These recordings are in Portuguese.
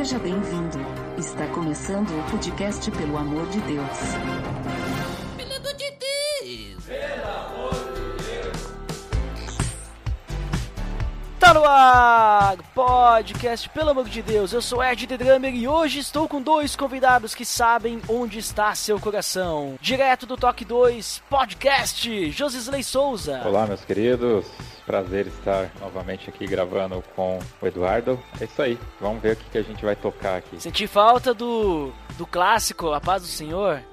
Seja bem-vindo. Está começando o podcast Pelo Amor de Deus. Pelo amor de Deus! Tá no ar, podcast, pelo amor de Deus, eu sou Ed The Drummer e hoje estou com dois convidados que sabem onde está seu coração. Direto do Toque 2 Podcast, Josisley Souza. Olá, meus queridos. Prazer estar novamente aqui gravando com o Eduardo. É isso aí, vamos ver o que, que a gente vai tocar aqui. Senti falta do, do clássico A Paz do Senhor?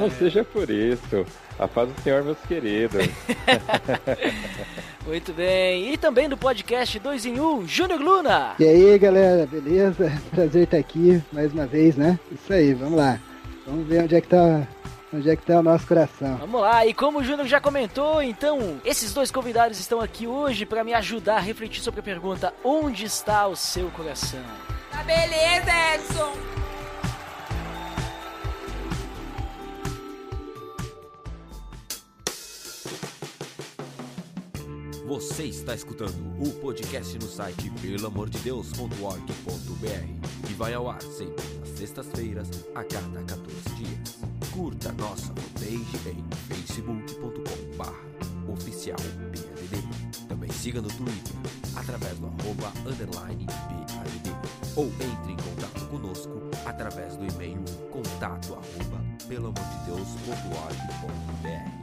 Não seja por isso. A paz do Senhor, meus queridos. Muito bem. E também do podcast 2 em 1, Júnior Luna. E aí, galera, beleza? Prazer estar aqui mais uma vez, né? Isso aí, vamos lá. Vamos ver onde é que tá Onde é que tá o nosso coração? Vamos lá, e como o Júnior já comentou, então, esses dois convidados estão aqui hoje para me ajudar a refletir sobre a pergunta: onde está o seu coração? Tá beleza, Edson! Você está escutando o podcast no site pelamordedeus.org.br que vai ao ar sempre nas sextas-feiras, a cada 14 dias. Curta nossa fanpage em facebook.com.br oficial PADD. Também siga no Twitter através do arroba underline PADD ou entre em contato conosco através do e-mail contato arroba pelamordedeus.org.br.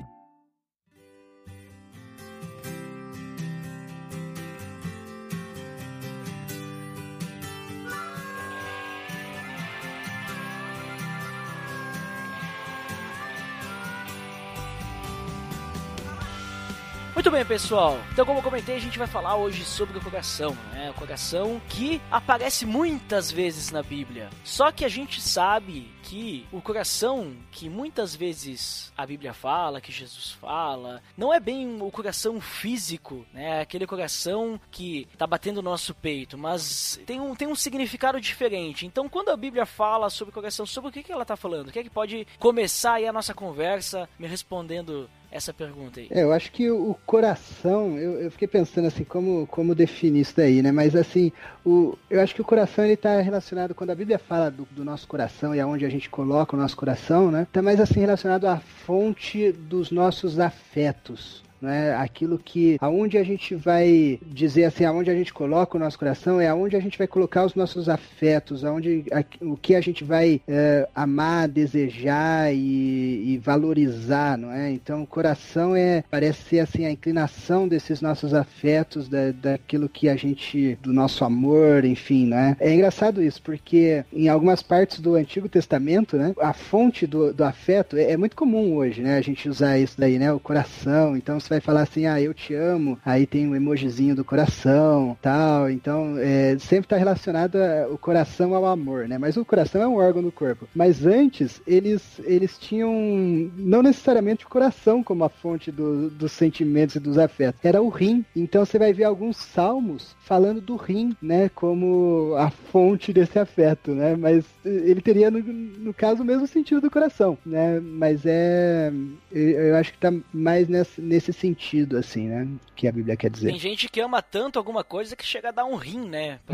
Muito bem, pessoal. Então, como eu comentei, a gente vai falar hoje sobre o coração, né? O coração que aparece muitas vezes na Bíblia. Só que a gente sabe que o coração que muitas vezes a Bíblia fala, que Jesus fala, não é bem o coração físico, né? Aquele coração que tá batendo no nosso peito, mas tem um, tem um significado diferente. Então, quando a Bíblia fala sobre o coração, sobre o que, que ela tá falando? O que é que pode começar aí a nossa conversa me respondendo essa pergunta aí? É, eu acho que o coração, eu, eu, fiquei pensando assim, como, como definir isso daí, né? Mas assim, o, eu acho que o coração ele está relacionado, quando a Bíblia fala do, do, nosso coração e aonde a gente coloca o nosso coração, né? Tá mais assim relacionado à fonte dos nossos afetos né? Aquilo que aonde a gente vai dizer assim, aonde a gente coloca o nosso coração é aonde a gente vai colocar os nossos afetos, aonde a, o que a gente vai é, amar, desejar e, e, valorizar, não é? Então, o coração é parece ser assim a inclinação desses nossos afetos, da, daquilo que a gente do nosso amor, enfim, né? É engraçado isso porque em algumas partes do Antigo Testamento, né? A fonte do, do afeto é, é muito comum hoje, né? A gente usar isso daí, né? O coração. Então você vai falar assim, ah, eu te amo, aí tem um emojizinho do coração, tal. Então, é, sempre está relacionado a, o coração ao amor, né? Mas o coração é um órgão do corpo. Mas antes, eles, eles tinham não necessariamente o coração como a fonte do, dos sentimentos e dos afetos. Era o rim. Então, você vai ver alguns salmos falando do rim, né? Como a fonte desse afeto, né? Mas ele teria, no, no caso, o mesmo sentido do coração, né? Mas é... Eu acho que está mais nesse, nesse sentido, assim, né? Que a Bíblia quer dizer. Tem gente que ama tanto alguma coisa que chega a dar um rim, né?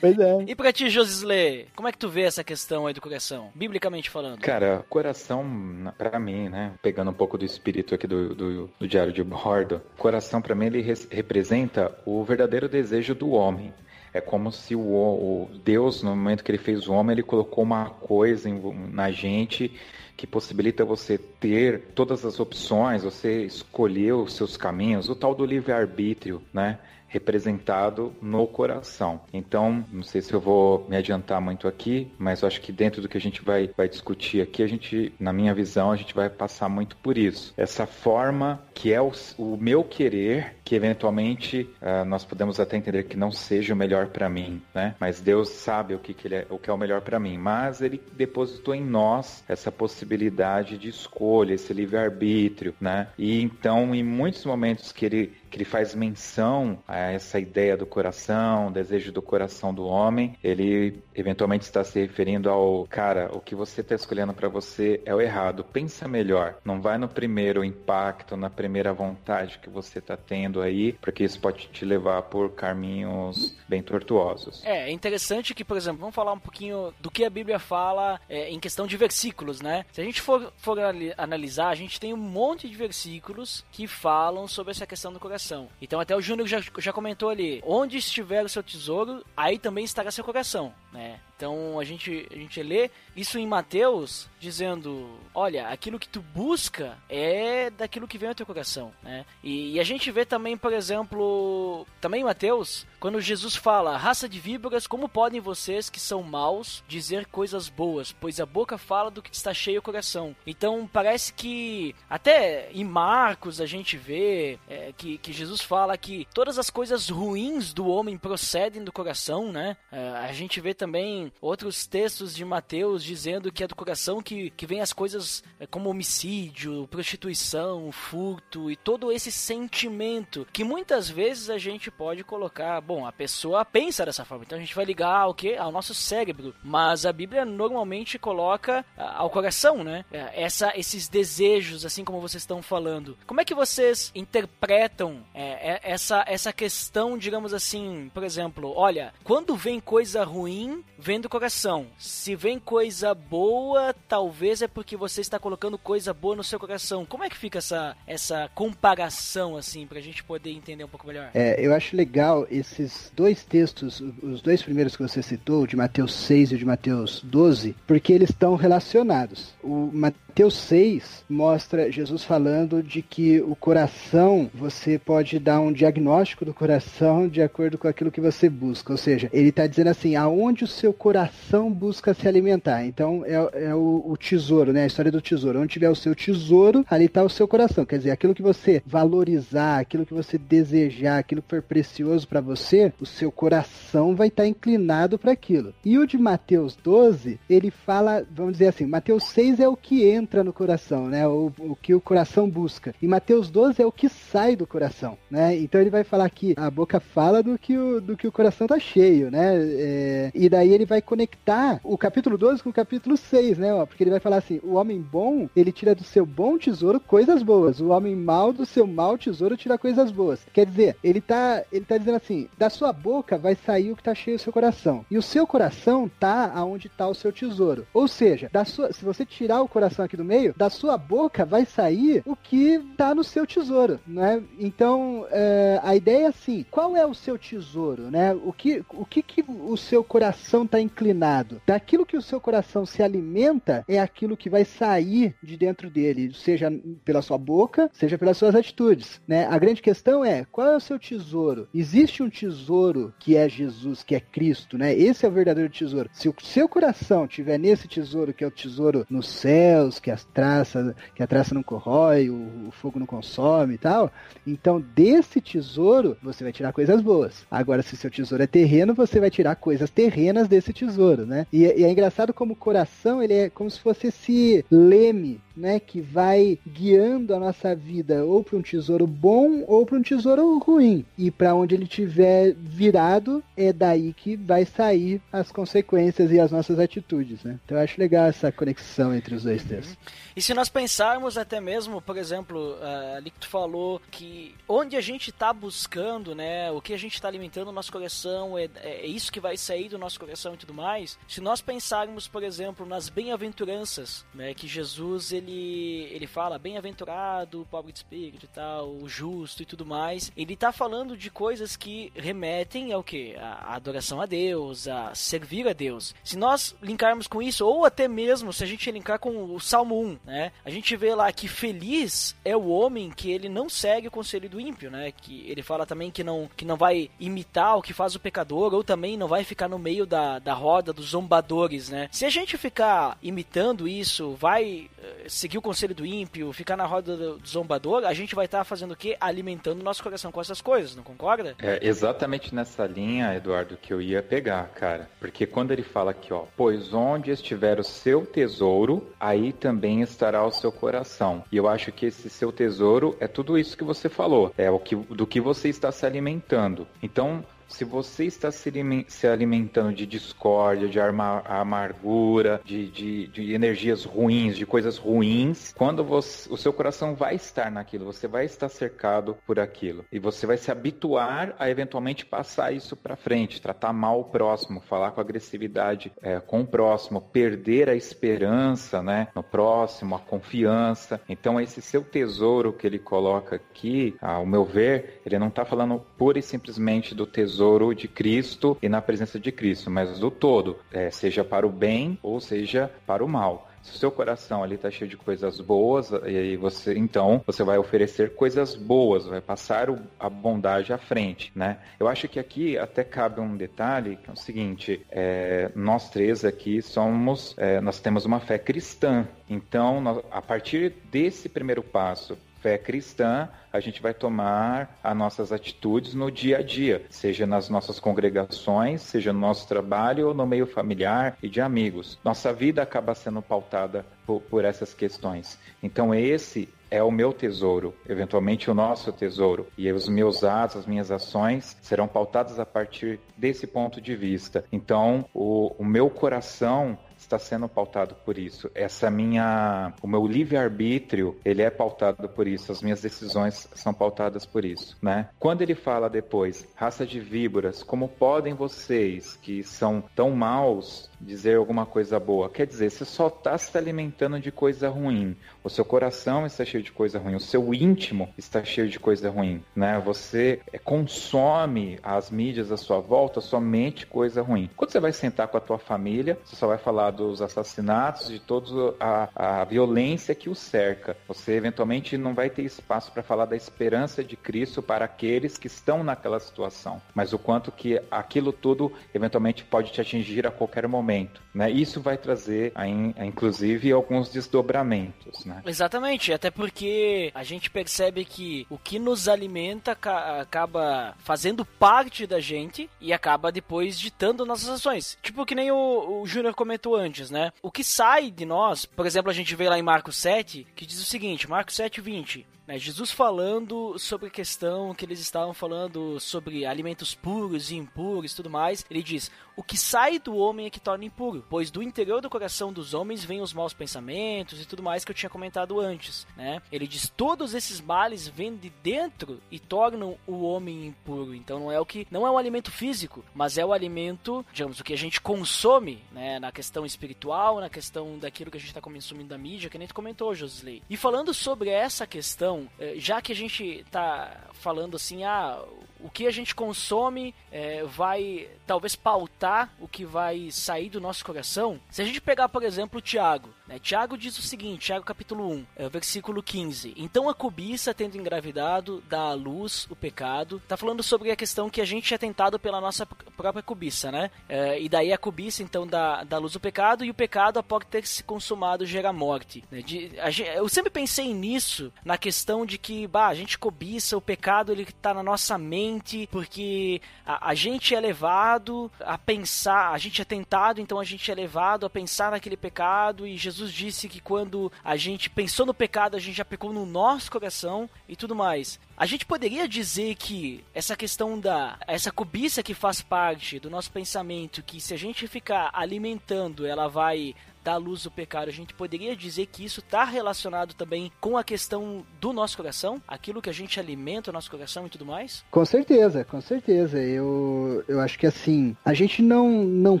Pois é. E pra ti, Josisley, como é que tu vê essa questão aí do coração, biblicamente falando? Cara, coração, para mim, né, pegando um pouco do espírito aqui do, do, do diário de bordo, coração para mim ele representa o verdadeiro desejo do homem. É como se o, o, Deus, no momento que ele fez o homem, ele colocou uma coisa em, na gente que possibilita você ter todas as opções, você escolher os seus caminhos, o tal do livre-arbítrio, né? Representado no coração. Então, não sei se eu vou me adiantar muito aqui, mas eu acho que dentro do que a gente vai, vai discutir aqui, a gente, na minha visão, a gente vai passar muito por isso. Essa forma que é o, o meu querer, que eventualmente uh, nós podemos até entender que não seja o melhor para mim, né? Mas Deus sabe o que, que, ele é, o que é o melhor para mim. Mas Ele depositou em nós essa possibilidade de escolha, esse livre-arbítrio, né? E então, em muitos momentos que Ele que ele faz menção a essa ideia do coração, desejo do coração do homem, ele eventualmente está se referindo ao cara, o que você está escolhendo para você é o errado. Pensa melhor, não vai no primeiro impacto, na primeira vontade que você está tendo aí, porque isso pode te levar por caminhos bem tortuosos. É, é interessante que, por exemplo, vamos falar um pouquinho do que a Bíblia fala é, em questão de versículos, né? Se a gente for, for analisar, a gente tem um monte de versículos que falam sobre essa questão do coração. Então, até o Júnior já, já comentou ali: onde estiver o seu tesouro, aí também estará seu coração, né? Então a gente, a gente lê isso em Mateus dizendo: olha, aquilo que tu busca é daquilo que vem ao teu coração. Né? E, e a gente vê também, por exemplo, também em Mateus, quando Jesus fala: raça de víboras, como podem vocês que são maus dizer coisas boas? Pois a boca fala do que está cheio o coração. Então parece que até em Marcos a gente vê é, que, que Jesus fala que todas as coisas ruins do homem procedem do coração, né? É, a gente vê também outros textos de Mateus dizendo que é do coração que, que vem as coisas é, como homicídio, prostituição, furto e todo esse sentimento que muitas vezes a gente pode colocar, bom, a pessoa pensa dessa forma, então a gente vai ligar ao que? Ao nosso cérebro, mas a Bíblia normalmente coloca ao coração, né? É, essa, esses desejos, assim como vocês estão falando. Como é que vocês interpretam é, é, essa, essa questão, digamos assim, por exemplo, olha, quando vem coisa ruim, vem do coração. Se vem coisa boa, talvez é porque você está colocando coisa boa no seu coração. Como é que fica essa, essa comparação, assim, pra gente poder entender um pouco melhor? É, eu acho legal esses dois textos, os dois primeiros que você citou, de Mateus 6 e de Mateus 12, porque eles estão relacionados. O Mateus 6 mostra Jesus falando de que o coração, você pode dar um diagnóstico do coração de acordo com aquilo que você busca. Ou seja, ele está dizendo assim, aonde o seu coração coração busca se alimentar. Então é, é o, o, tesouro, né? A história do tesouro. Onde tiver o seu tesouro, ali está o seu coração. Quer dizer, aquilo que você valorizar, aquilo que você desejar, aquilo que for precioso para você, o seu coração vai estar tá inclinado para aquilo. E o de Mateus 12, ele fala, vamos dizer assim, Mateus 6 é o que entra no coração, né? O, o que o coração busca. E Mateus 12 é o que sai do coração, né? Então ele vai falar que a boca fala do que o, do que o coração tá cheio, né? É, e daí ele vai conectar o capítulo 12 com o capítulo 6, né? Porque ele vai falar assim: o homem bom, ele tira do seu bom tesouro coisas boas. O homem mau do seu mau tesouro tira coisas boas. Quer dizer, ele tá, ele tá dizendo assim: da sua boca vai sair o que tá cheio do seu coração. E o seu coração tá aonde tá o seu tesouro. Ou seja, da sua, se você tirar o coração aqui do meio, da sua boca vai sair o que tá no seu tesouro, né? Então, é, a ideia é assim: qual é o seu tesouro, né? O que, o que, que o seu coração tá inclinado. Daquilo que o seu coração se alimenta é aquilo que vai sair de dentro dele, seja pela sua boca, seja pelas suas atitudes. Né? A grande questão é qual é o seu tesouro? Existe um tesouro que é Jesus, que é Cristo, né? Esse é o verdadeiro tesouro. Se o seu coração tiver nesse tesouro, que é o tesouro nos céus, que as traças, que a traça não corrói, o, o fogo não consome e tal, então desse tesouro você vai tirar coisas boas. Agora, se seu tesouro é terreno, você vai tirar coisas terrenas desse tesouro, né? E, e, é engraçado como o coração, ele é como se fosse esse leme, né? Que vai guiando a nossa vida ou para um tesouro bom ou para um tesouro ruim. E para onde ele tiver virado, é daí que vai sair as consequências e as nossas atitudes, né? Então eu acho legal essa conexão entre os dois textos. E se nós pensarmos até mesmo, por exemplo, uh, ali que tu falou que onde a gente está buscando, né? O que a gente está alimentando o nosso coração, é, é isso que vai sair do nosso coração e tudo mais. Se nós pensarmos, por exemplo, nas bem-aventuranças, né? Que Jesus ele ele fala bem-aventurado, pobre de espírito e tal, justo e tudo mais. Ele está falando de coisas que remetem ao que? A, a adoração a Deus, a servir a Deus. Se nós linkarmos com isso, ou até mesmo se a gente linkar com o Salmo 1, né? A gente vê lá que feliz é o homem que ele não segue o conselho do ímpio, né? Que ele fala também que não, que não vai imitar o que faz o pecador, ou também não vai ficar no meio da, da roda dos zombadores, né? Se a gente ficar imitando isso, vai eh, seguir o conselho do ímpio, ficar na roda do zombador, a gente vai estar tá fazendo o quê? Alimentando o nosso coração com essas coisas, não concorda? É exatamente nessa linha, Eduardo, que eu ia pegar, cara. Porque quando ele fala aqui, ó, pois onde estiver o seu tesouro, aí também estará o seu coração. E eu acho que esse seu tesouro é tudo isso que você falou, é o que do que você está se alimentando. Então, se você está se alimentando de discórdia, de amargura, de, de, de, energias ruins, de coisas ruins, quando você, o seu coração vai estar naquilo, você vai estar cercado por aquilo. E você vai se habituar a eventualmente passar isso para frente, tratar mal o próximo, falar com agressividade é, com o próximo, perder a esperança né, no próximo, a confiança. Então, esse seu tesouro que ele coloca aqui, ao meu ver, ele não está falando pura e simplesmente do tesouro tesouro de Cristo e na presença de Cristo, mas do todo, é, seja para o bem ou seja para o mal. Se o seu coração ali está cheio de coisas boas, e você, então, você vai oferecer coisas boas, vai passar o, a bondade à frente, né? Eu acho que aqui até cabe um detalhe, que é o seguinte, é, nós três aqui somos, é, nós temos uma fé cristã, então, nós, a partir desse primeiro passo, fé cristã, a gente vai tomar as nossas atitudes no dia a dia, seja nas nossas congregações, seja no nosso trabalho ou no meio familiar e de amigos. Nossa vida acaba sendo pautada por, por essas questões. Então, esse é o meu tesouro, eventualmente o nosso tesouro. E os meus atos, as minhas ações serão pautadas a partir desse ponto de vista. Então, o, o meu coração está sendo pautado por isso. Essa minha, o meu livre arbítrio, ele é pautado por isso. As minhas decisões são pautadas por isso, né? Quando ele fala depois, raça de víboras, como podem vocês que são tão maus dizer alguma coisa boa. Quer dizer, você só está se alimentando de coisa ruim. O seu coração está cheio de coisa ruim. O seu íntimo está cheio de coisa ruim. Né? Você é, consome as mídias à sua volta somente coisa ruim. Quando você vai sentar com a tua família, você só vai falar dos assassinatos, de toda a, a violência que o cerca. Você eventualmente não vai ter espaço para falar da esperança de Cristo para aqueles que estão naquela situação. Mas o quanto que aquilo tudo eventualmente pode te atingir a qualquer momento momento. Né? Isso vai trazer, inclusive, alguns desdobramentos. Né? Exatamente, até porque a gente percebe que o que nos alimenta acaba fazendo parte da gente e acaba depois ditando nossas ações. Tipo que nem o, o Júnior comentou antes, né? O que sai de nós, por exemplo, a gente vê lá em Marcos 7, que diz o seguinte, Marcos 7, 20. Né, Jesus falando sobre a questão que eles estavam falando sobre alimentos puros e impuros e tudo mais, ele diz: O que sai do homem é que torna impuro, pois do interior do coração dos homens vêm os maus pensamentos e tudo mais que eu tinha comentado antes. Né? Ele diz: Todos esses males vêm de dentro e tornam o homem impuro. Então não é o que não é um alimento físico, mas é o alimento, digamos, o que a gente consome né, na questão espiritual, na questão daquilo que a gente está consumindo da mídia, que nem tu comentou, Josley. E falando sobre essa questão é, já que a gente tá falando assim, ah, o que a gente consome é, vai talvez pautar o que vai sair do nosso coração. Se a gente pegar, por exemplo, o Tiago, né? Tiago diz o seguinte, Tiago capítulo 1, é, versículo 15. Então a cobiça, tendo engravidado, dá à luz o pecado. Tá falando sobre a questão que a gente é tentado pela nossa própria cobiça, né? É, e daí a cobiça, então, dá, dá luz o pecado, e o pecado, após ter se consumado, gera morte. Né? De, a, eu sempre pensei nisso, na questão de que, bah, a gente cobiça, o pecado, ele tá na nossa mente, mente, porque a, a, gente é levado a pensar, a gente é tentado, então a gente é levado a pensar naquele pecado, e Jesus disse que quando a gente pensou no pecado, a gente já pecou no nosso coração e tudo mais. A gente poderia dizer que essa questão da essa cobiça que faz parte do nosso pensamento, que se a gente ficar alimentando, ela vai da luz do pecado, a gente poderia dizer que isso está relacionado também com a questão do nosso coração, aquilo que a gente alimenta o nosso coração e tudo mais? Com certeza, com certeza. Eu, eu acho que assim, a gente não, não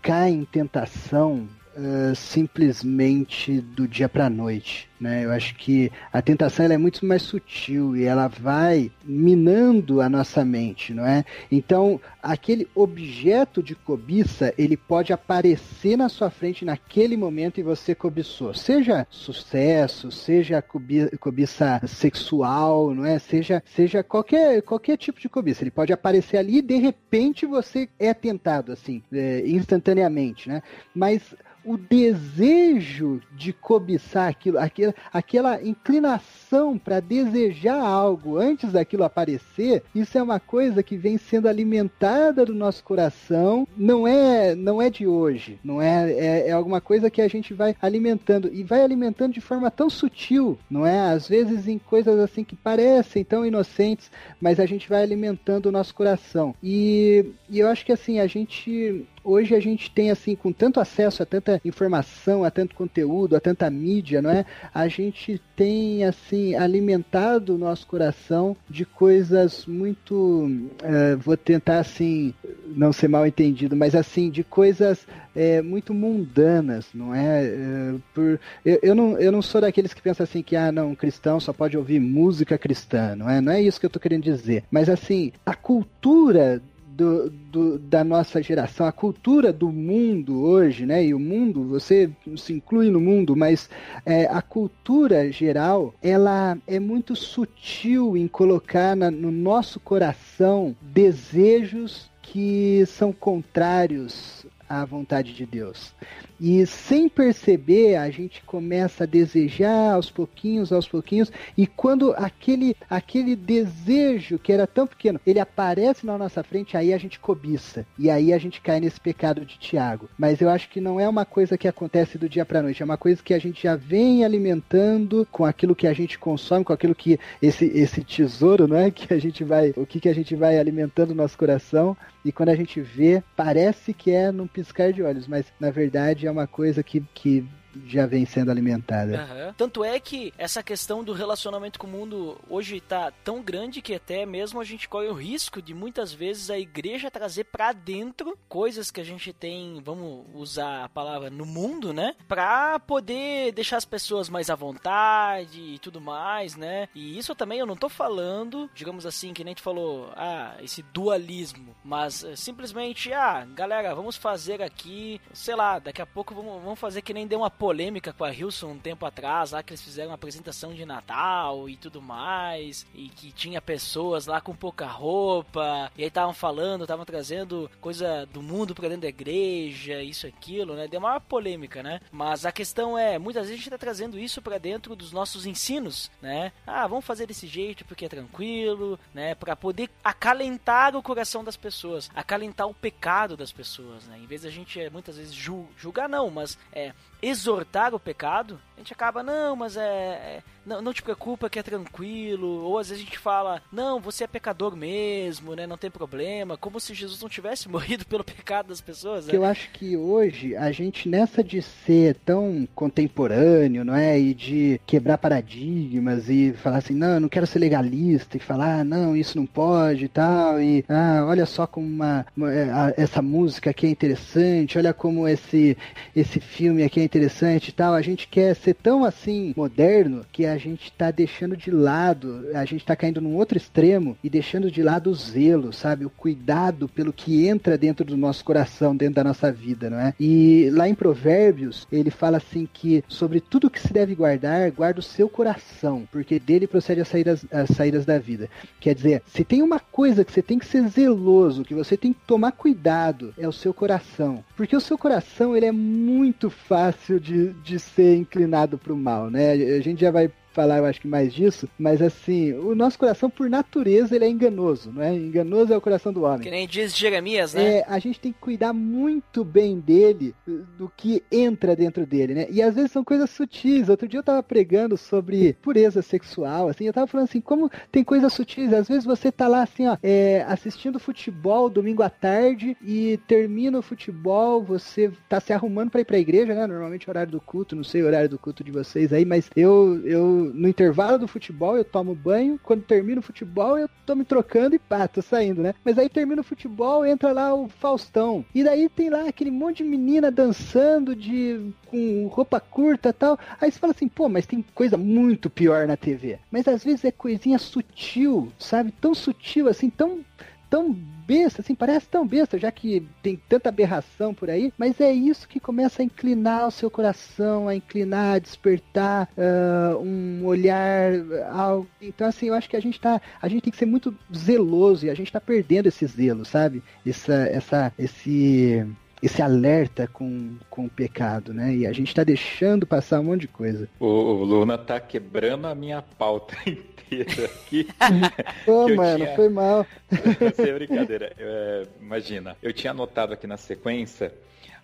cai em tentação uh, simplesmente do dia para noite. Né? Eu acho que a tentação é muito mais sutil e ela vai minando a nossa mente, não é? Então, aquele objeto de cobiça, ele pode aparecer na sua frente naquele momento e você cobiçou. Seja sucesso, seja cobiça sexual, não é? Seja, seja qualquer, qualquer tipo de cobiça. Ele pode aparecer ali e de repente você é tentado, assim, é, instantaneamente, né? Mas o desejo de cobiçar aquilo, aquela, aquela inclinação para desejar algo antes daquilo aparecer, isso é uma coisa que vem sendo alimentada do nosso coração, não é, não é de hoje, não é, é, é alguma coisa que a gente vai alimentando e vai alimentando de forma tão sutil, não é? Às vezes em coisas assim que parecem tão inocentes, mas a gente vai alimentando o nosso coração. E, e eu acho que assim, a gente hoje a gente tem assim com tanto acesso a tanta informação, a tanto conteúdo, a tanta mídia, não é? A gente tem assim alimentado o nosso coração de coisas muito, uh, vou tentar assim não ser mal entendido, mas assim de coisas é, muito mundanas, não é? é por, eu, eu, não, eu não sou daqueles que pensam assim que ah não, um cristão só pode ouvir música cristã, não é? Não é isso que eu estou querendo dizer, mas assim a cultura do, do, da nossa geração, a cultura do mundo hoje, né? E o mundo, você se inclui no mundo, mas é, a cultura geral, ela é muito sutil em colocar na, no nosso coração desejos que são contrários à vontade de Deus. E sem perceber, a gente começa a desejar aos pouquinhos, aos pouquinhos, e quando aquele, aquele desejo que era tão pequeno, ele aparece na nossa frente, aí a gente cobiça. E aí a gente cai nesse pecado de Tiago. Mas eu acho que não é uma coisa que acontece do dia para noite, é uma coisa que a gente já vem alimentando com aquilo que a gente consome, com aquilo que esse esse tesouro, não é, que a gente vai, o que que a gente vai alimentando no nosso coração, e quando a gente vê, parece que é num piscar de olhos, mas na verdade é uma coisa que, que já vem sendo alimentada. Uhum. Tanto é que essa questão do relacionamento com o mundo hoje tá tão grande que até mesmo a gente corre o risco de muitas vezes a igreja trazer para dentro coisas que a gente tem, vamos usar a palavra no mundo, né? Pra poder deixar as pessoas mais à vontade e tudo mais, né? E isso também eu não tô falando, digamos assim, que nem tu falou, ah, esse dualismo, mas é, simplesmente, ah, galera, vamos fazer aqui, sei lá, daqui a pouco vamos, vamos fazer que nem deu uma polêmica com a Hilson um tempo atrás, lá que eles fizeram uma apresentação de Natal e tudo mais, e que tinha pessoas lá com pouca roupa, e aí estavam falando, estavam trazendo coisa do mundo pra dentro da igreja, isso, aquilo, né? Deu uma polêmica, né? Mas a questão é, muitas vezes a gente tá trazendo isso para dentro dos nossos ensinos, né? Ah, vamos fazer desse jeito porque é tranquilo, né? Para poder acalentar o coração das pessoas, acalentar o pecado das pessoas, né? Em vez da gente muitas vezes julgar, não, mas é o pecado, a gente acaba, não, mas é, é não, não te preocupa que é tranquilo, ou às vezes a gente fala, não, você é pecador mesmo, né, não tem problema, como se Jesus não tivesse morrido pelo pecado das pessoas. Né? Eu acho que hoje a gente nessa de ser tão contemporâneo, não é, e de quebrar paradigmas e falar assim, não, eu não quero ser legalista e falar, ah, não, isso não pode e tal, e ah, olha só como uma, uma é, essa música aqui é interessante, olha como esse esse filme aqui é interessante e tal, a gente quer ser tão assim moderno que a gente tá deixando de lado, a gente tá caindo num outro extremo e deixando de lado o zelo, sabe? O cuidado pelo que entra dentro do nosso coração, dentro da nossa vida, não é? E lá em Provérbios, ele fala assim que sobre tudo que se deve guardar, guarda o seu coração, porque dele procede as saídas, as saídas da vida. Quer dizer, se tem uma coisa que você tem que ser zeloso, que você tem que tomar cuidado, é o seu coração. Porque o seu coração, ele é muito fácil de, de ser inclinado para o mal, né? A gente já vai falar, eu acho que mais disso, mas assim, o nosso coração, por natureza, ele é enganoso, não é? Enganoso é o coração do homem. Que nem diz Jeremias, né? É, a gente tem que cuidar muito bem dele, do que entra dentro dele, né? E às vezes são coisas sutis. Outro dia eu tava pregando sobre pureza sexual, assim, eu tava falando assim, como tem coisas sutis, às vezes você tá lá assim, ó, é, assistindo futebol domingo à tarde e termina o futebol, você tá se arrumando para ir pra igreja, né? Normalmente é horário do culto, não sei o horário do culto de vocês aí, mas eu, eu no intervalo do futebol eu tomo banho, quando termino o futebol eu tô me trocando e pá, tô saindo, né? Mas aí termina o futebol, entra lá o Faustão. E daí tem lá aquele monte de menina dançando de com roupa curta tal. Aí você fala assim, pô, mas tem coisa muito pior na TV. Mas às vezes é coisinha sutil, sabe? Tão sutil assim, tão tão besta, assim, parece tão besta, já que tem tanta aberração por aí, mas é isso que começa a inclinar o seu coração, a inclinar, a despertar uh, um olhar, algo. Então, assim, eu acho que a gente tá, a gente tem que ser muito zeloso e a gente tá perdendo esse zelo, sabe? Essa, essa, esse esse alerta com, com o pecado, né? E a gente está deixando passar um monte de coisa. O, o Luna tá quebrando a minha pauta inteira aqui. Pô, eu mano, tinha- foi mal. Sem brincadeira. Eu, é, imagina, eu tinha anotado aqui na sequência,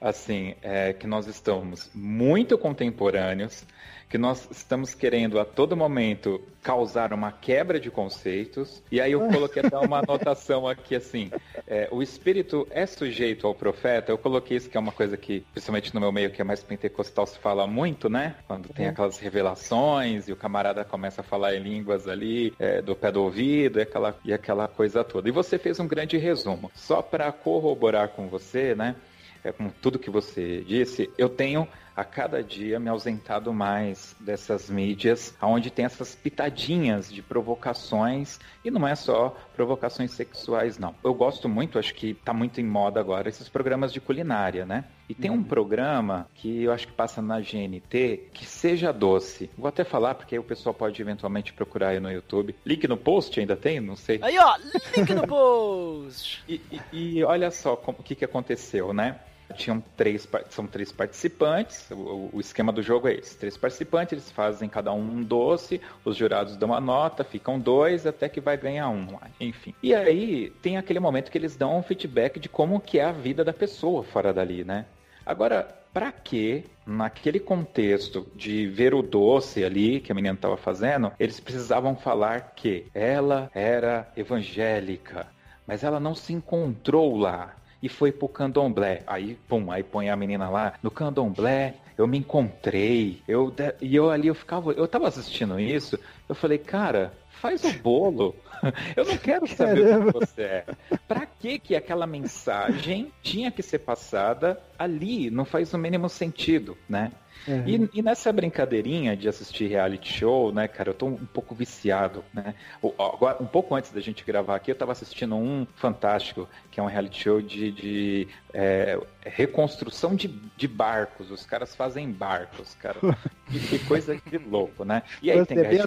assim, é, que nós estamos muito contemporâneos, que nós estamos querendo a todo momento causar uma quebra de conceitos, e aí eu coloquei até uma anotação aqui assim, é, o espírito é sujeito ao profeta, eu coloquei isso que é uma coisa que, principalmente no meu meio que é mais pentecostal, se fala muito, né? Quando tem aquelas revelações e o camarada começa a falar em línguas ali, é, do pé do ouvido e aquela, e aquela coisa toda. E você fez um grande resumo. Só para corroborar com você, né? é, com tudo que você disse, eu tenho a cada dia me ausentado mais dessas mídias, onde tem essas pitadinhas de provocações, e não é só provocações sexuais, não. Eu gosto muito, acho que tá muito em moda agora, esses programas de culinária, né? E tem um programa que eu acho que passa na GNT, que seja doce. Vou até falar, porque aí o pessoal pode eventualmente procurar aí no YouTube. Link no post ainda tem? Não sei. Aí, ó, link no post. E, e- e olha só o que, que aconteceu, né? Tinham três, são três participantes. O, o esquema do jogo é esse: três participantes, eles fazem cada um um doce, os jurados dão uma nota, ficam dois até que vai ganhar um enfim. E aí tem aquele momento que eles dão um feedback de como que é a vida da pessoa fora dali, né? Agora, pra que, naquele contexto de ver o doce ali que a menina estava fazendo, eles precisavam falar que ela era evangélica, mas ela não se encontrou lá e foi pro candomblé. Aí, pum, aí põe a menina lá no candomblé. Eu me encontrei. Eu e eu ali eu ficava, eu tava assistindo isso, eu falei, cara, faz o bolo. Eu não quero saber o Caramba. que você é. Pra que que aquela mensagem tinha que ser passada ali? Não faz o mínimo sentido, né? Uhum. E, e nessa brincadeirinha de assistir reality show, né, cara, eu tô um pouco viciado, né? O- Agora, um pouco antes da gente gravar aqui, eu tava assistindo um fantástico, que é um reality show de, de, é, reconstrução de, de barcos. Os caras fazem barcos, cara. Que, coisa de louco, né? E aí Você tem é bem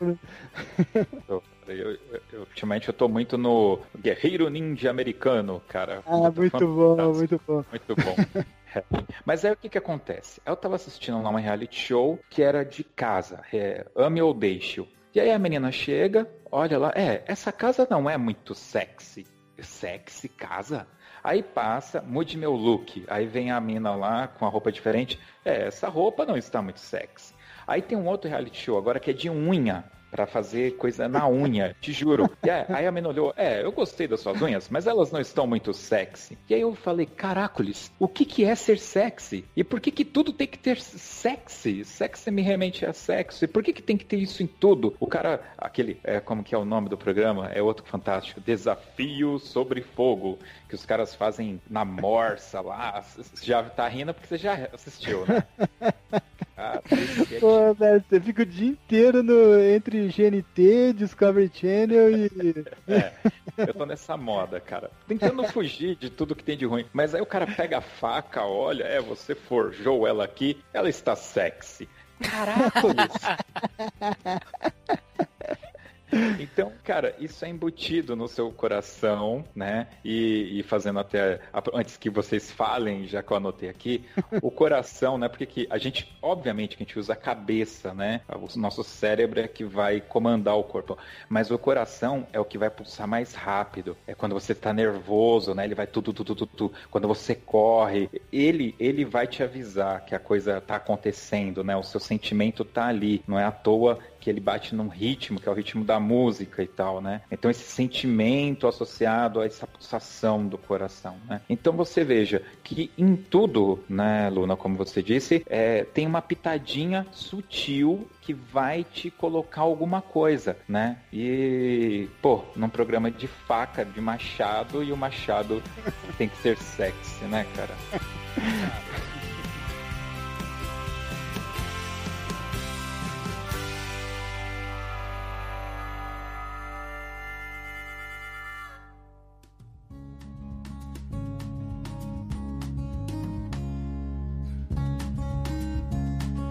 né? Eu, eu- ultimamente eu tô muito no Guerreiro Ninja Americano, cara. Ah, muito bom, muito bom. Muito bom. É. Mas aí o que que acontece? Eu tava assistindo lá uma reality show que era de casa, é, ame ou deixe. E aí a menina chega, olha lá, é, essa casa não é muito sexy. Sexy casa? Aí passa, mude meu look. Aí vem a mina lá com a roupa diferente. É, essa roupa não está muito sexy. Aí tem um outro reality show agora que é de unha. Pra fazer coisa na unha, te juro. E é, aí a menina olhou, é, eu gostei das suas unhas, mas elas não estão muito sexy. E aí eu falei, caracoles, o que que é ser sexy? E por que que tudo tem que ter sexy? Sexy me remete a sexo. E por que que tem que ter isso em tudo? O cara, aquele, é, como que é o nome do programa? É outro fantástico. Desafio sobre fogo. Que os caras fazem na morsa lá. Você já tá rindo porque você já assistiu, né? É Pô, velho, você fica o dia inteiro no, entre GNT, Discovery Channel e. É, eu tô nessa moda, cara. Tentando fugir de tudo que tem de ruim. Mas aí o cara pega a faca, olha, é, você forjou ela aqui, ela está sexy. Caracoles! Então, cara, isso é embutido no seu coração, né? E, e fazendo até. Antes que vocês falem, já que eu anotei aqui, o coração, né? Porque que a gente, obviamente, que a gente usa a cabeça, né? O nosso cérebro é que vai comandar o corpo. Mas o coração é o que vai pulsar mais rápido. É quando você tá nervoso, né? Ele vai tudo, tudo, tudo, tudo. Quando você corre, ele, ele vai te avisar que a coisa tá acontecendo, né? O seu sentimento tá ali. Não é à toa que ele bate num ritmo, que é o ritmo da música e tal, né? Então esse sentimento associado a essa pulsação do coração, né? Então você veja que em tudo, né, Luna, como você disse, é, tem uma pitadinha sutil que vai te colocar alguma coisa, né? E, pô, num programa de faca, de machado, e o machado tem que ser sexy, né, cara?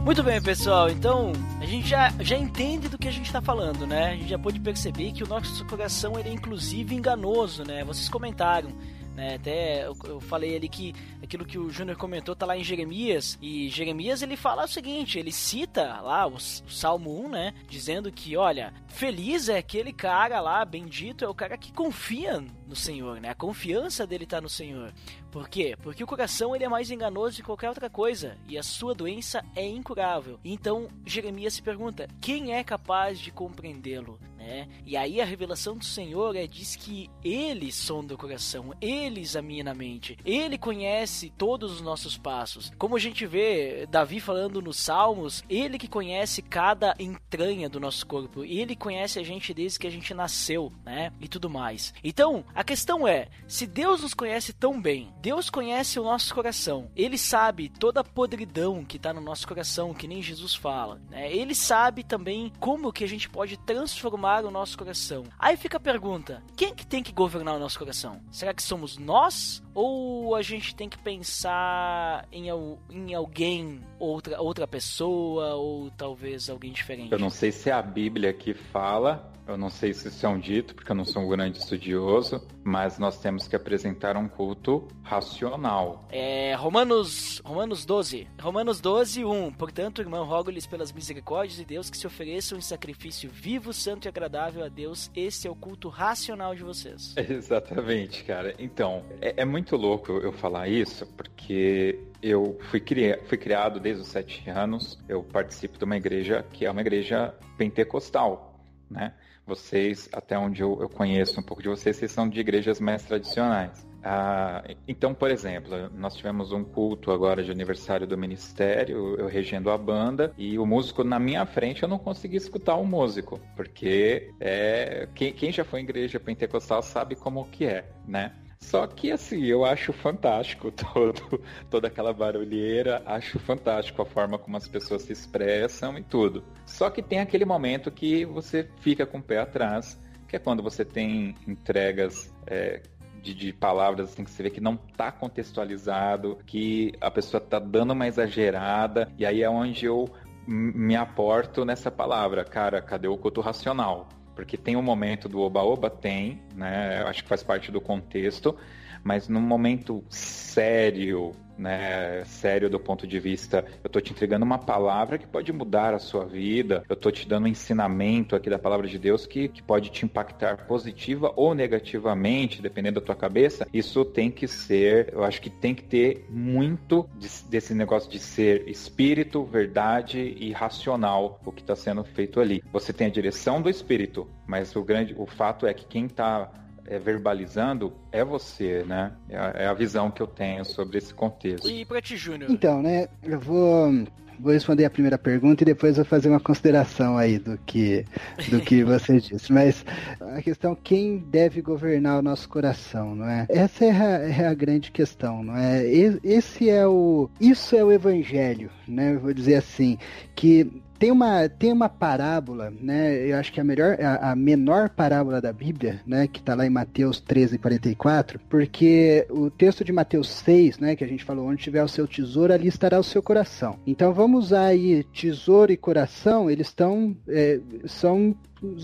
Muito bem, pessoal. Então, a gente já, já entende do que a gente está falando, né? A gente já pôde perceber que o nosso coração ele é inclusive enganoso, né? Vocês comentaram, né? Até eu, falei ali que aquilo que o Júnior comentou tá lá em Jeremias, e Jeremias ele fala o seguinte, ele cita lá o, Salmo 1, né? Dizendo que, olha, feliz é aquele cara lá, bendito é o cara que confia no Senhor, né? A confiança dele tá no Senhor. Por quê? Porque o coração ele é mais enganoso que qualquer outra coisa e a sua doença é incurável. Então Jeremias se pergunta: quem é capaz de compreendê-lo? Né? E aí a revelação do Senhor é diz que Ele sonda o coração, Ele examina a mente, Ele conhece todos os nossos passos. Como a gente vê Davi falando nos Salmos, Ele que conhece cada entranha do nosso corpo, Ele conhece a gente desde que a gente nasceu, né? E tudo mais. Então a questão é, se Deus nos conhece tão bem, Deus conhece o nosso coração. Ele sabe toda a podridão que está no nosso coração, que nem Jesus fala. Né? Ele sabe também como que a gente pode transformar o nosso coração. Aí fica a pergunta: quem que tem que governar o nosso coração? Será que somos nós ou a gente tem que pensar em, em alguém, outra outra pessoa ou talvez alguém diferente? Eu não sei se é a Bíblia que fala eu não sei se isso é um dito, porque eu não sou um grande estudioso, mas nós temos que apresentar um culto racional. É, Romanos, Romanos 12. Romanos 12, 1. Portanto, irmão, rogo-lhes pelas misericórdias de Deus que se ofereçam em sacrifício vivo, santo e agradável a Deus. Esse é o culto racional de vocês. Exatamente, cara. Então, é, é muito louco eu falar isso, porque eu fui, cri... fui criado desde os sete anos. Eu participo de uma igreja que é uma igreja pentecostal, né? Vocês, até onde eu, eu conheço um pouco de vocês, vocês são de igrejas mais tradicionais. Ah, então, por exemplo, nós tivemos um culto agora de aniversário do ministério, eu regendo a banda, e o músico na minha frente eu não consegui escutar o músico, porque é, quem, quem já foi em igreja pentecostal sabe como que é, né? Só que assim, eu acho fantástico todo, toda aquela barulheira, acho fantástico a forma como as pessoas se expressam e tudo. Só que tem aquele momento que você fica com o pé atrás, que é quando você tem entregas é, de, de, palavras assim, que você vê que não está contextualizado, que a pessoa está dando uma exagerada, e aí é onde eu me aporto nessa palavra, cara, cadê o culto racional? Porque tem um momento do oba-oba, tem, né? Acho que faz parte do contexto, mas num momento sério, né, sério do ponto de vista, eu estou te entregando uma palavra que pode mudar a sua vida, eu estou te dando um ensinamento aqui da palavra de Deus que, que pode te impactar positiva ou negativamente, dependendo da tua cabeça, isso tem que ser, eu acho que tem que ter muito de, desse negócio de ser espírito, verdade e racional o que está sendo feito ali. Você tem a direção do espírito, mas o grande, o fato é que quem está é, verbalizando é você, né? É a, é a, visão que eu tenho sobre esse contexto. E para ti, Júnior? Então, né, eu vou, vou responder a primeira pergunta e depois vou fazer uma consideração aí do que, do que você disse. Mas a questão, quem deve governar o nosso coração, não é? Essa é a, é a grande questão, não é? Esse é o, isso é o evangelho, né? Eu vou dizer assim, que tem uma, tem uma parábola, né? Eu acho que a melhor, a, a menor parábola da Bíblia, né? Que está lá em Mateus 13, 44, porque o texto de Mateus 6, né? Que a gente falou, onde tiver o seu tesouro, ali estará o seu coração. Então vamos usar aí tesouro e coração, eles estão, é, são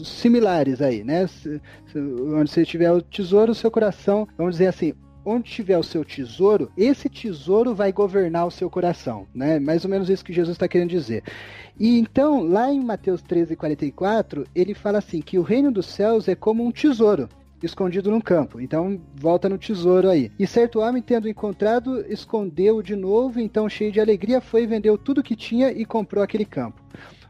similares aí, né? Onde você tiver o tesouro, o seu coração, vamos dizer assim, onde tiver o seu tesouro, esse tesouro vai governar o seu coração, né? Mais ou menos isso que Jesus está querendo dizer. E então, lá em Mateus 13, 44, ele fala assim: que o reino dos céus é como um tesouro escondido num campo. Então, volta no tesouro aí. E certo homem, tendo encontrado, escondeu de novo, então, cheio de alegria, foi vendeu tudo que tinha e comprou aquele campo.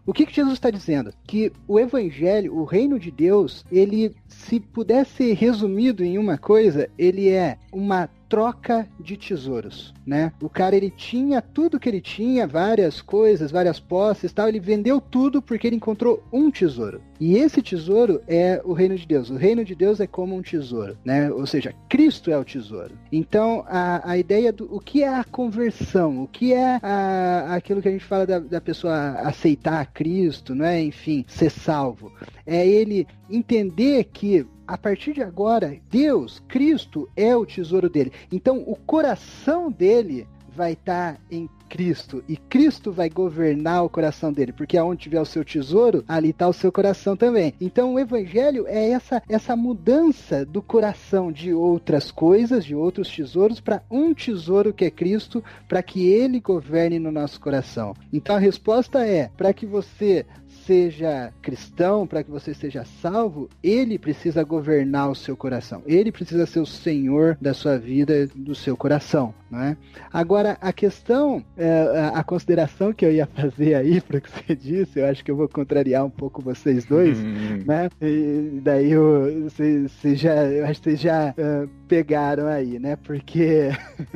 O que, que Jesus está dizendo? Que o evangelho, o reino de Deus, ele, se pudesse ser resumido em uma coisa, ele é uma troca de tesouros, né? O cara ele tinha tudo que ele tinha, várias coisas, várias posses, tal, ele vendeu tudo porque ele encontrou um tesouro. E esse tesouro é o reino de Deus. O reino de Deus é como um tesouro, né? Ou seja, Cristo é o tesouro. Então, a, a ideia do o que é a conversão, o que é a, aquilo que a gente fala da, da pessoa aceitar Cristo, não é? Enfim, ser salvo. É ele entender que a partir de agora, Deus, Cristo, é o tesouro dele. Então, o coração dele vai estar em Cristo e Cristo vai governar o coração dele, porque aonde tiver o seu tesouro, ali está o seu coração também. Então o evangelho é essa essa mudança do coração de outras coisas, de outros tesouros para um tesouro que é Cristo, para que ele governe no nosso coração. Então a resposta é para que você seja cristão, para que você seja salvo, ele precisa governar o seu coração. Ele precisa ser o senhor da sua vida, do seu coração. Não é? Agora, a questão, é, a consideração que eu ia fazer aí para o que você disse, eu acho que eu vou contrariar um pouco vocês dois, Hum. né? E daí eu, já, eu acho que vocês já ah, pegaram aí, né? Porque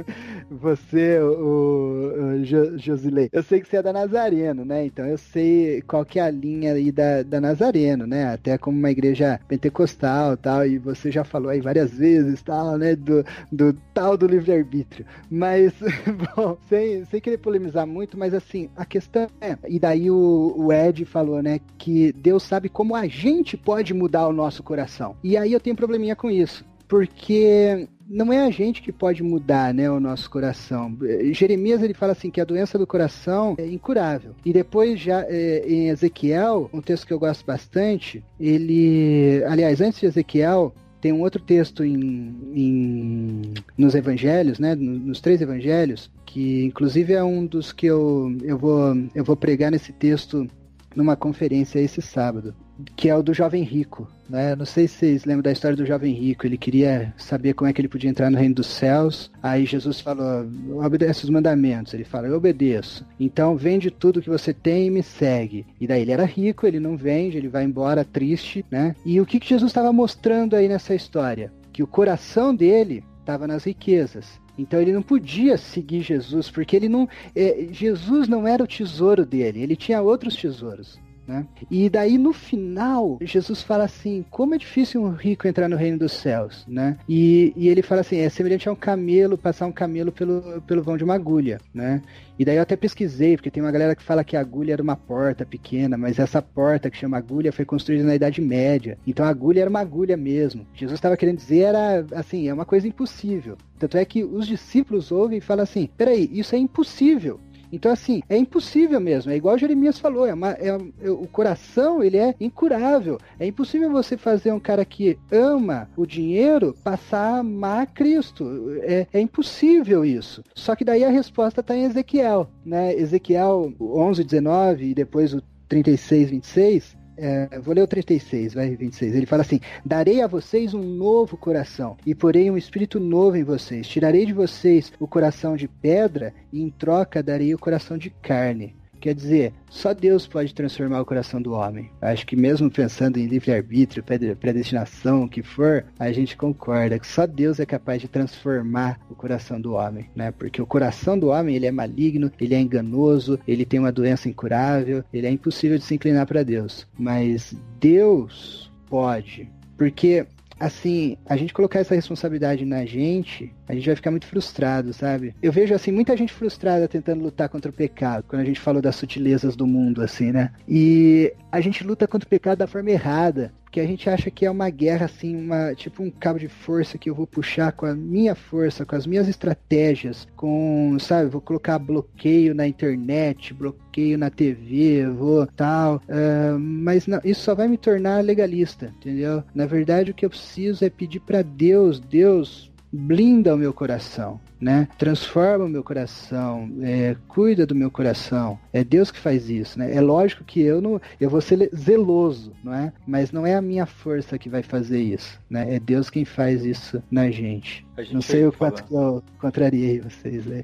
você, o, o Jo- Josilei, eu sei que você é da Nazareno, né? Então eu sei qual que é a linha aí da, da Nazareno, né? Até como uma igreja pentecostal tal, e você já falou aí várias vezes tal, né? Do, do tal do livre-arbítrio. Mas, bom, sem, sem querer polemizar muito, mas assim, a questão é, e daí o, o Ed falou, né, que Deus sabe como a gente pode mudar o nosso coração. E aí eu tenho um probleminha com isso, porque não é a gente que pode mudar, né, o nosso coração. Eh, Jeremias ele fala assim que a doença do coração é incurável. E depois já eh, em Ezequiel, um texto que eu gosto bastante, ele, aliás, antes de Ezequiel, tem um outro texto em, em- nos evangelhos, né, no- nos três evangelhos, que inclusive é um dos que eu, eu, vou, eu vou pregar nesse texto numa conferência esse sábado, que é o do jovem rico. Né? Não sei se vocês lembram da história do jovem rico. Ele queria saber como é que ele podia entrar no reino dos céus. Aí Jesus falou: obedece os mandamentos. Ele fala: eu obedeço. Então vende tudo que você tem e me segue. E daí ele era rico, ele não vende, ele vai embora triste, né? E o que, que Jesus estava mostrando aí nessa história? Que o coração dele estava nas riquezas. Então ele não podia seguir Jesus, porque ele não. eh, Jesus não era o tesouro dele, ele tinha outros tesouros. Né? E daí no final, Jesus fala assim: como é difícil um rico entrar no reino dos céus, né? E, e ele fala assim: é semelhante a um camelo, passar um camelo pelo, pelo vão de uma agulha, né? E daí eu até pesquisei, porque tem uma galera que fala que a agulha era uma porta pequena, mas essa porta que chama agulha foi construída na Idade Média. Então a agulha era uma agulha mesmo. Jesus estava querendo dizer era assim, é uma coisa impossível. Tanto é que os discípulos ouvem e falam assim: peraí, isso é impossível. Então, assim, é impossível mesmo. É igual Jeremias falou, é uma, é, é- o coração, ele é incurável. É impossível você fazer um cara que ama o dinheiro passar a amar Cristo. É, é impossível isso. Só que daí a resposta está em Ezequiel, né? Ezequiel 11, 19 e depois o 36, 26. É, vou ler o 36, vai, 26. Ele fala assim: Darei a vocês um novo coração, e porei um espírito novo em vocês. Tirarei de vocês o coração de pedra, e em troca darei o coração de carne. Quer dizer, só Deus pode transformar o coração do homem. Acho que mesmo pensando em livre-arbítrio, pre- predestinação, o que for, a gente concorda que só Deus é capaz de transformar o coração do homem, né? Porque o coração do homem, ele é maligno, ele é enganoso, ele tem uma doença incurável, ele é impossível de se inclinar para Deus. Mas Deus pode. Porque assim, a gente colocar essa responsabilidade na gente, a gente vai ficar muito frustrado, sabe? Eu vejo, assim, muita gente frustrada tentando lutar contra o pecado, quando a gente falou das sutilezas do mundo, assim, né? E a gente luta contra o pecado da forma errada, porque a gente acha que é uma guerra, assim, uma, tipo um cabo de força que eu vou puxar com a minha força, com as minhas estratégias, com, sabe, vou colocar bloqueio na internet, bloqueio na TV, vou tal, ah, mas não, isso só vai me tornar legalista, entendeu? Na verdade, o que eu preciso é pedir para Deus, Deus, blinda o meu coração, né? Transforma o meu coração, é, cuida do meu coração. É Deus que faz isso, né? É lógico que eu não, eu vou ser zeloso, não é? Mas não é a minha força que vai fazer isso, né? É Deus quem faz isso na gente. Gente Não sei o quanto que eu contrariei vocês aí.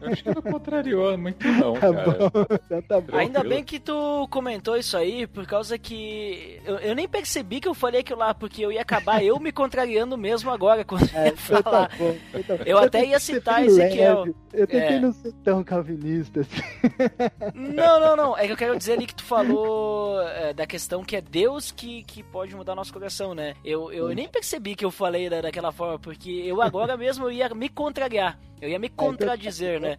Eu acho que não contrariou muito, não, Tá cara. bom, então tá bom. Ainda bem que tu comentou isso aí, por causa que eu, eu nem percebi que eu falei aquilo lá, porque eu ia acabar eu me contrariando mesmo agora quando eu É, ia então tá falar. bom, então tá bom. Eu até ia citar Ezequiel. leve, Eu tentei É. não ser tão calvinista assim. Não, não, não. É que eu quero dizer ali que tu falou é, da questão que é Deus que, que pode mudar nosso coração, né? Eu, eu nem percebi que eu falei da, daquela forma, porque eu agora mesmo eu ia me contrariar. Eu ia me contradizer, né?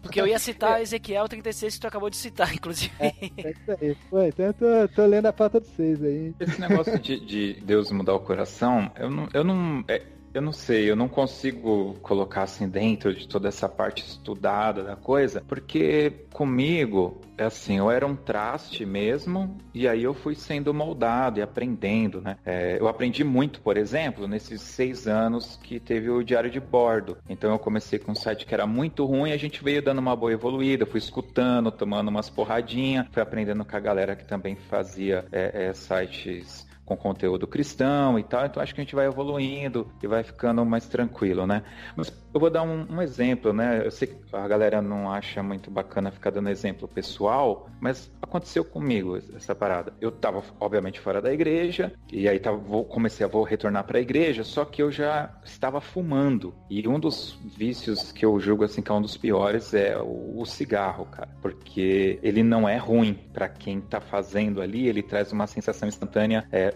Porque eu ia citar Ezequiel 36 que tu acabou de citar, inclusive. É isso aí. Pô, então eu tô, tô lendo a pauta de vocês aí. Esse negócio de, de Deus mudar o coração, eu não. Eu não é, eu não sei, eu não consigo colocar assim dentro de toda essa parte estudada da coisa, porque comigo, é assim, eu era um traste mesmo, e aí eu fui sendo moldado e aprendendo, né? É, eu aprendi muito, por exemplo, nesses seis anos que teve o diário de bordo. Então eu comecei com um site que era muito ruim, a gente veio dando uma boa evoluída, fui escutando, tomando umas porradinhas, fui aprendendo com a galera que também fazia é, é, sites com conteúdo cristão e tal, então acho que a gente vai evoluindo e vai ficando mais tranquilo, né? Mas eu vou dar um, um, exemplo, né? Eu sei que a galera não acha muito bacana ficar dando exemplo pessoal, mas aconteceu comigo essa parada. Eu tava, obviamente, fora da igreja, e aí tava, vou, comecei a vou retornar para a igreja, só que eu já estava fumando. E um dos vícios que eu julgo assim que é um dos piores é o, o cigarro, cara. Porque ele não é ruim para quem tá fazendo ali, ele traz uma sensação instantânea é,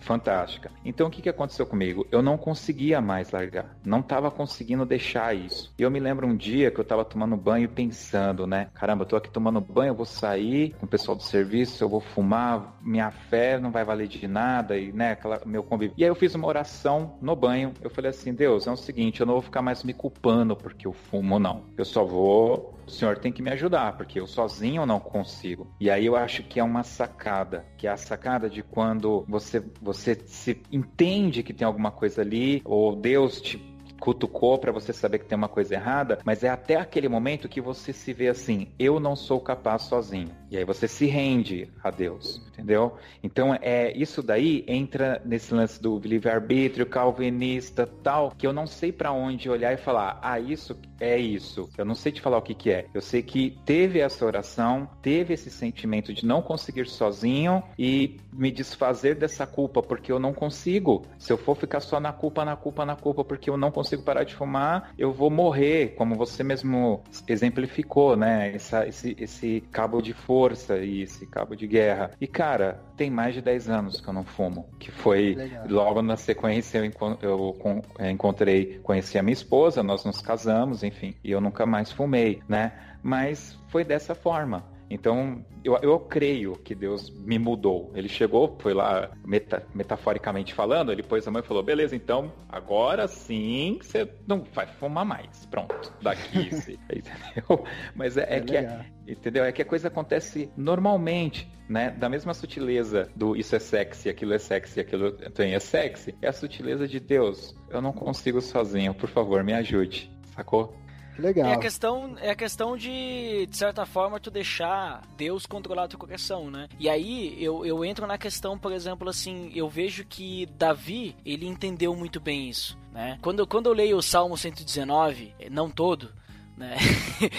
fantástica. Então o que, que aconteceu comigo? Eu não conseguia mais largar. Não tava conseguindo deixar isso. Eu me lembro um dia que eu tava tomando banho pensando, né? Caramba, eu tô aqui tomando banho, eu vou sair com o pessoal do serviço, eu vou fumar, minha fé não vai valer de nada, e né, aquela, meu convívio. E aí eu fiz uma oração no banho. Eu falei assim, Deus, é o seguinte, eu não vou ficar mais me culpando porque eu fumo, não. Eu só vou o senhor tem que me ajudar, porque eu sozinho não consigo. E aí eu acho que é uma sacada, que é a sacada de quando você, você se entende que tem alguma coisa ali, ou Deus te cutucou para você saber que tem uma coisa errada, mas é até aquele momento que você se vê assim, eu não sou capaz sozinho. E aí você se rende a Deus, entendeu? Então é isso daí entra nesse lance do livre-arbítrio calvinista tal, que eu não sei para onde olhar e falar, ah, isso é isso. Eu não sei te falar o que que é. Eu sei que teve essa oração, teve esse sentimento de não conseguir sozinho e me desfazer dessa culpa, porque eu não consigo. Se eu for ficar só na culpa, na culpa, na culpa, porque eu não consigo parar de fumar, eu vou morrer, como você mesmo exemplificou, né? Essa, esse, esse cabo de força e esse cabo de guerra. E, cara, tem mais de 10 anos que eu não fumo. Que foi Legal. logo na sequência eu, eu, eu encontrei, conheci a minha esposa, nós nos casamos, enfim, e eu nunca mais fumei, né? Mas foi dessa forma. Então, eu, eu creio que Deus me mudou. Ele chegou, foi lá, meta, metaforicamente falando, ele pôs a mão e falou: beleza, então agora sim você não vai fumar mais. Pronto, daqui, entendeu? Mas é, é, é que é, entendeu? É que a coisa acontece normalmente, né? Da mesma sutileza do isso é sexy, aquilo é sexy, aquilo também é sexy, é a sutileza de Deus. Eu não consigo sozinho, por favor, me ajude. Sacou? Legal. É a questão, é a questão de, de certa forma, tu deixar Deus controlar teu coração, né? E aí eu, eu entro na questão, por exemplo, assim, eu vejo que Davi, ele entendeu muito bem isso, né? Quando, quando eu leio o Salmo 119, não todo, né?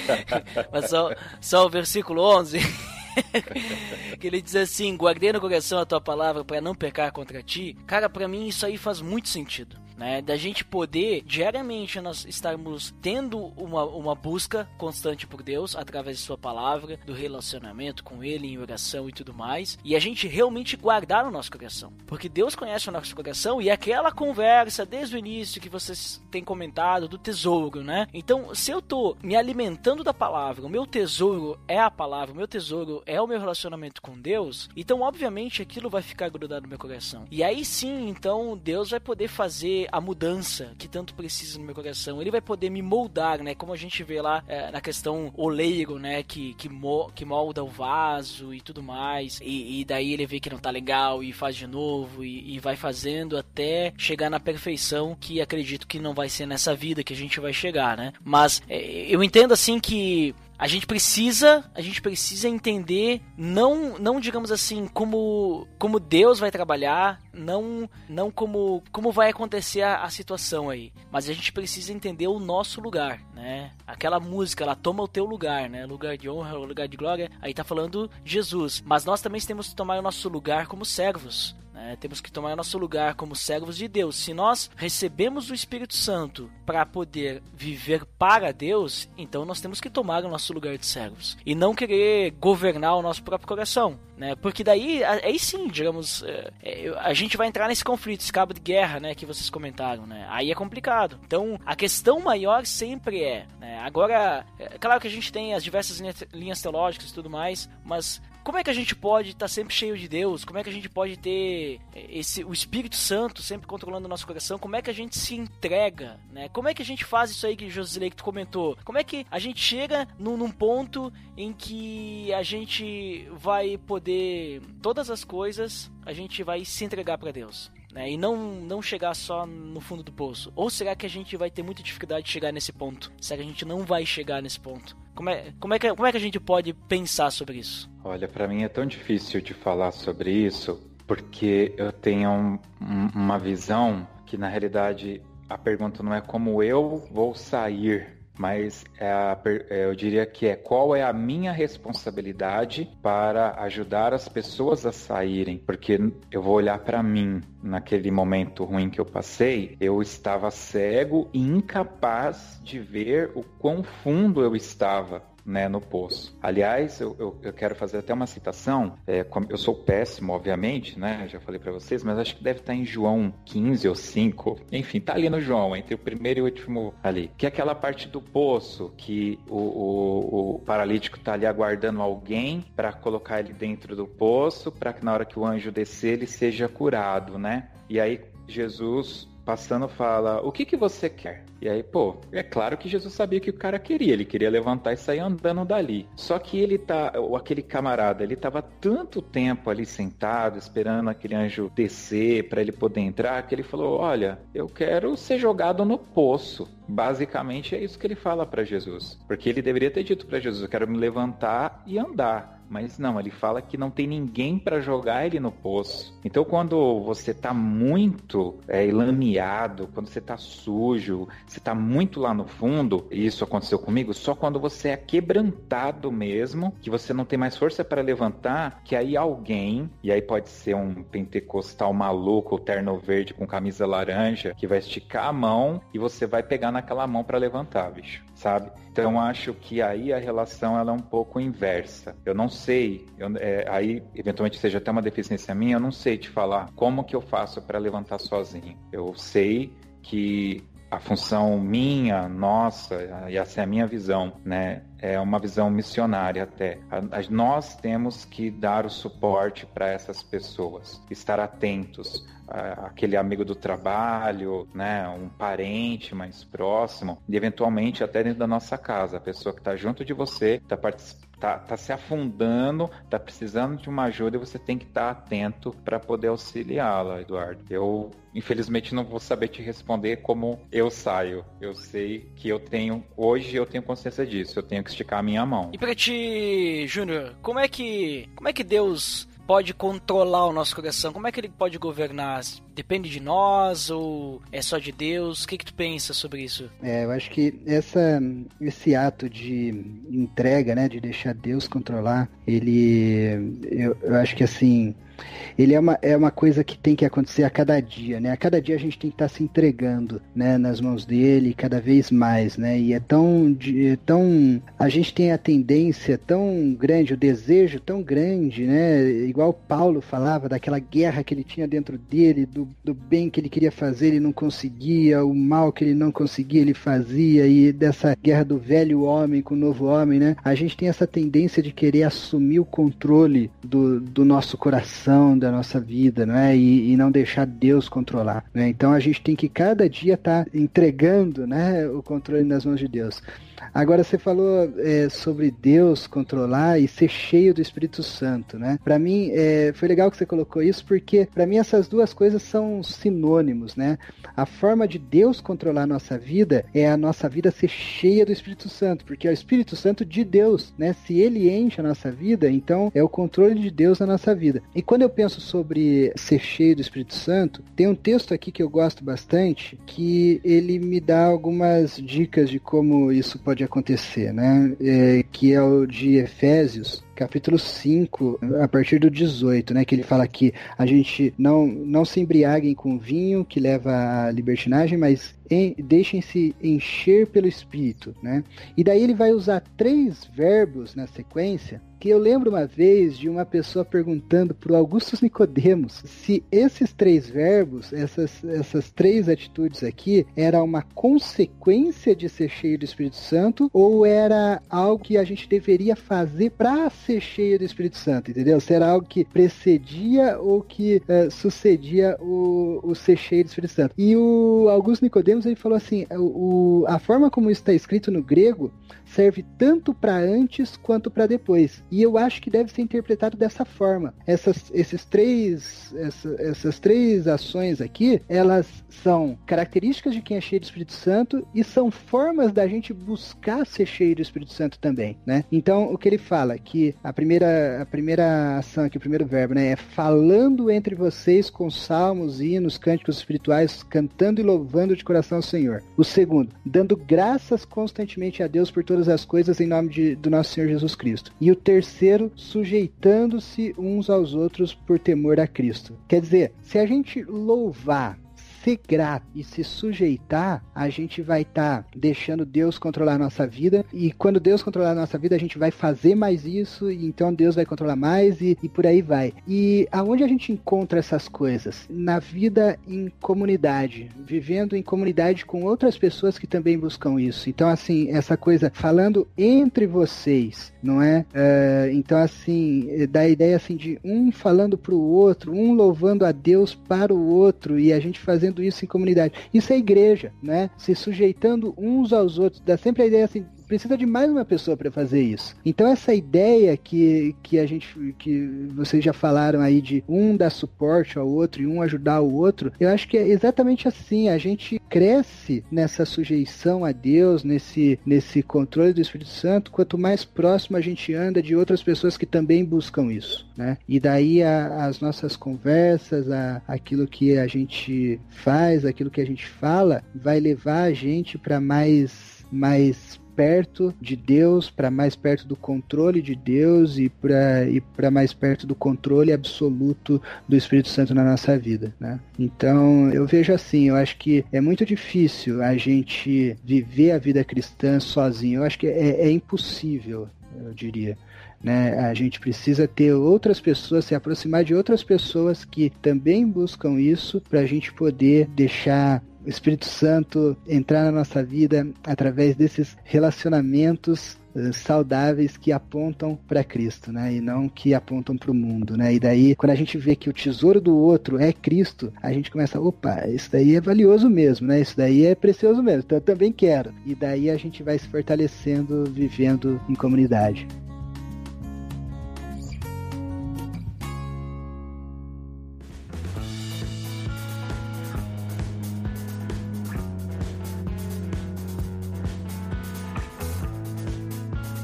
Mas só, só o versículo 11. que ele diz assim: Guardei no coração a tua palavra para não pecar contra ti. Cara, para mim isso aí faz muito sentido né? Da gente poder diariamente nós estarmos tendo uma, uma busca constante por Deus através de Sua palavra, do relacionamento com Ele em oração e tudo mais, e a gente realmente guardar o nosso coração, porque Deus conhece o nosso coração e aquela conversa desde o início que vocês têm comentado do tesouro, né? Então, se eu tô me alimentando da palavra, o meu tesouro é a palavra, o meu tesouro é o meu relacionamento com Deus, então obviamente aquilo vai ficar grudado no meu coração. E aí sim, então Deus vai poder fazer a mudança que tanto precisa no meu coração. Ele vai poder me moldar, né? Como a gente vê lá é, na questão oleiro, né? Que, que, mo que molda o vaso e tudo mais. E, e, daí ele vê que não tá legal e faz de novo e, e vai fazendo até chegar na perfeição que acredito que não vai ser nessa vida que a gente vai chegar, né? Mas é, eu entendo assim que a gente precisa, a gente precisa entender não, não digamos assim, como como Deus vai trabalhar, não não como como vai acontecer a, a situação aí, mas a gente precisa entender o nosso lugar, né? Aquela música, ela toma o teu lugar, né? Lugar de honra, lugar de glória. Aí tá falando Jesus, mas nós também temos que tomar o nosso lugar como servos, né? Temos que tomar nosso lugar como servos de Deus. Se nós recebemos o Espírito Santo para poder viver para Deus, então nós temos que tomar o nosso lugar de servos e não querer governar o nosso próprio coração. Né? Porque daí, aí sim, digamos, é, é, a gente vai entrar nesse conflito, esse cabo de guerra, né, que vocês comentaram, né? Aí é complicado. Então, a questão maior sempre é, né? Agora, é claro que a gente tem as diversas linhas teológicas e tudo mais, mas como é que a gente pode estar tá sempre cheio de Deus? Como é que a gente pode ter esse o Espírito Santo sempre controlando o nosso coração? Como é que a gente se entrega, né? Como é que a gente faz isso aí que Josilei tu comentou? Como é que a gente chega num, num ponto em que a gente vai poder todas as coisas, a gente vai se entregar para Deus? Né, e não, não chegar só no fundo do poço? Ou será que a gente vai ter muita dificuldade de chegar nesse ponto? Será que a gente não vai chegar nesse ponto? Como é, como é, que, como é que a gente pode pensar sobre isso? Olha, para mim é tão difícil de falar sobre isso, porque eu tenho um, uma visão que na realidade a pergunta não é como eu vou sair mas é a, é, eu diria que é qual é a minha responsabilidade para ajudar as pessoas a saírem, porque eu vou olhar para mim. Naquele momento ruim que eu passei, eu estava cego e incapaz de ver o quão fundo eu estava né, no poço. Aliás, eu, eu, eu, quero fazer até uma citação. É, eu sou péssimo, obviamente, né? Já falei para vocês, mas acho que deve estar em João 15 ou 5. Enfim, tá ali no João, entre o primeiro e o último ali. Que é aquela parte do poço que o, o, o paralítico tá ali aguardando alguém para colocar ele dentro do poço, para que na hora que o anjo descer ele seja curado, né? E aí Jesus passando fala: "O que que você quer?" E aí, pô, é claro que Jesus sabia que o cara queria, ele queria levantar e sair andando dali. Só que ele tá, ou aquele camarada, ele tava tanto tempo ali sentado, esperando aquele anjo descer para ele poder entrar, que ele falou: "Olha, eu quero ser jogado no poço". Basicamente é isso que ele fala para Jesus, porque ele deveria ter dito para Jesus: "Eu quero me levantar e andar". Mas não, ele fala que não tem ninguém para jogar ele no poço. Então, quando você tá muito é, lameado, quando você tá sujo, você tá muito lá no fundo, e isso aconteceu comigo, só quando você é quebrantado mesmo, que você não tem mais força para levantar, que aí alguém, e aí pode ser um pentecostal maluco, terno verde com camisa laranja, que vai esticar a mão e você vai pegar naquela mão para levantar, bicho sabe? Então acho que aí a relação ela é um pouco inversa. Eu não sei, eu, é, aí eventualmente seja até uma deficiência minha, eu não sei te falar como que eu faço para levantar sozinho. Eu sei que a função minha, nossa, e essa é a minha visão, né? É uma visão missionária até. Nós temos que dar o suporte para essas pessoas, estar atentos, aquele amigo do trabalho, né, um parente mais próximo, e eventualmente até dentro da nossa casa, a pessoa que está junto de você, está tá, tá se afundando, tá precisando de uma ajuda e você tem que estar tá atento para poder auxiliá-la, Eduardo. Eu, infelizmente, não vou saber te responder como eu saio. Eu sei que eu tenho, hoje eu tenho consciência disso, eu tenho que esticar a minha mão. E para ti, Júnior, como é que, como é que Deus pode controlar o nosso coração? Como é que ele pode governar? Depende de nós ou é só de Deus? O que, que tu pensa sobre isso? É, eu acho que essa, esse ato de entrega, né, de deixar Deus controlar, ele, eu, eu acho que assim, ele é uma, é uma coisa que tem que acontecer a cada dia, né? A cada dia a gente tem que estar tá se entregando, né, nas mãos dele cada vez mais, né? E é tão, é tão a gente tem a tendência tão grande, o desejo tão grande, né? Igual Paulo falava daquela guerra que ele tinha dentro dele, do, do bem que ele queria fazer, ele não conseguia, o mal que ele não conseguia, ele fazia, e dessa guerra do velho homem com o novo homem, né? A gente tem essa tendência de querer assumir o controle do, do nosso coração, da nossa vida, não é? E, e não deixar Deus controlar. Né? Então a gente tem que cada dia estar tá entregando, né, o controle nas mãos de Deus. Agora você falou é, sobre Deus controlar e ser cheio do Espírito Santo, né? Para mim é, foi legal que você colocou isso porque para mim essas duas coisas são sinônimos, né? A forma de Deus controlar a nossa vida é a nossa vida ser cheia do Espírito Santo, porque é o Espírito Santo de Deus, né? Se ele enche a nossa vida, então é o controle de Deus na nossa vida. E quando eu penso sobre ser cheio do Espírito Santo, tem um texto aqui que eu gosto bastante que ele me dá algumas dicas de como isso pode pode acontecer, né? É, que é o de Efésios, capítulo 5, a partir do 18, né, que ele fala que a gente não, não se embriaguem com vinho que leva à libertinagem, mas deixem-se encher pelo Espírito, né? E daí ele vai usar três verbos na sequência que eu lembro uma vez de uma pessoa perguntando pro Augustus Nicodemos se esses três verbos, essas, essas três atitudes aqui, era uma consequência de ser cheio do Espírito Santo ou era algo que a gente deveria fazer para ser cheio do Espírito Santo, entendeu? Se era algo que precedia ou que uh, sucedia o, o ser cheio do Espírito Santo. E o Augusto Nicodemos ele falou assim, o, a forma como isso está escrito no grego serve tanto para antes quanto para depois. E eu acho que deve ser interpretado dessa forma. Essas, esses três, essa, essas três ações aqui, elas são características de quem é cheio do Espírito Santo e são formas da gente buscar ser cheio do Espírito Santo também, né? Então, o que ele fala que a primeira, a primeira ação aqui, o primeiro verbo, né, é falando entre vocês com salmos, hinos, cânticos espirituais, cantando e louvando de coração ao Senhor. O segundo, dando graças constantemente a Deus por todas as coisas em nome de, do nosso Senhor Jesus Cristo. E o terceiro, sujeitando-se uns aos outros por temor a Cristo. Quer dizer, se a gente louvar ser grato e se sujeitar, a gente vai estar tá deixando Deus controlar a nossa vida. E quando Deus controlar a nossa vida, a gente vai fazer mais isso, e então Deus vai controlar mais e, e por aí vai. E aonde a gente encontra essas coisas? Na vida em comunidade, vivendo em comunidade com outras pessoas que também buscam isso. Então, assim, essa coisa falando entre vocês, não é? Uh, então, assim, dá a ideia assim de um falando para o outro, um louvando a Deus para o outro e a gente fazendo fazendo isso em comunidade. Isso é igreja, né? Se sujeitando uns aos outros. Dá sempre a ideia assim, precisa de mais uma pessoa para fazer isso. Então essa ideia que, que a gente que vocês já falaram aí de um dar suporte ao outro e um ajudar o outro, eu acho que é exatamente assim, a gente cresce nessa sujeição a Deus, nesse nesse controle do Espírito Santo, quanto mais próximo a gente anda de outras pessoas que também buscam isso, né? E daí a, as nossas conversas, a, aquilo que a gente faz, aquilo que a gente fala, vai levar a gente para mais mais perto de Deus, para mais perto do controle de Deus e para e para mais perto do controle absoluto do Espírito Santo na nossa vida, né? Então, eu vejo assim, eu acho que é muito difícil a gente viver a vida cristã sozinho. Eu acho que é, é impossível, eu diria. Né? A gente precisa ter outras pessoas, se aproximar de outras pessoas que também buscam isso, para a gente poder deixar o Espírito Santo entrar na nossa vida através desses relacionamentos uh, saudáveis que apontam para Cristo, né? E não que apontam para o mundo, né? E daí, quando a gente vê que o tesouro do outro é Cristo, a gente começa, opa, isso daí é valioso mesmo, né? Isso daí é precioso mesmo, então eu também quero. E daí a gente vai se fortalecendo, vivendo em comunidade.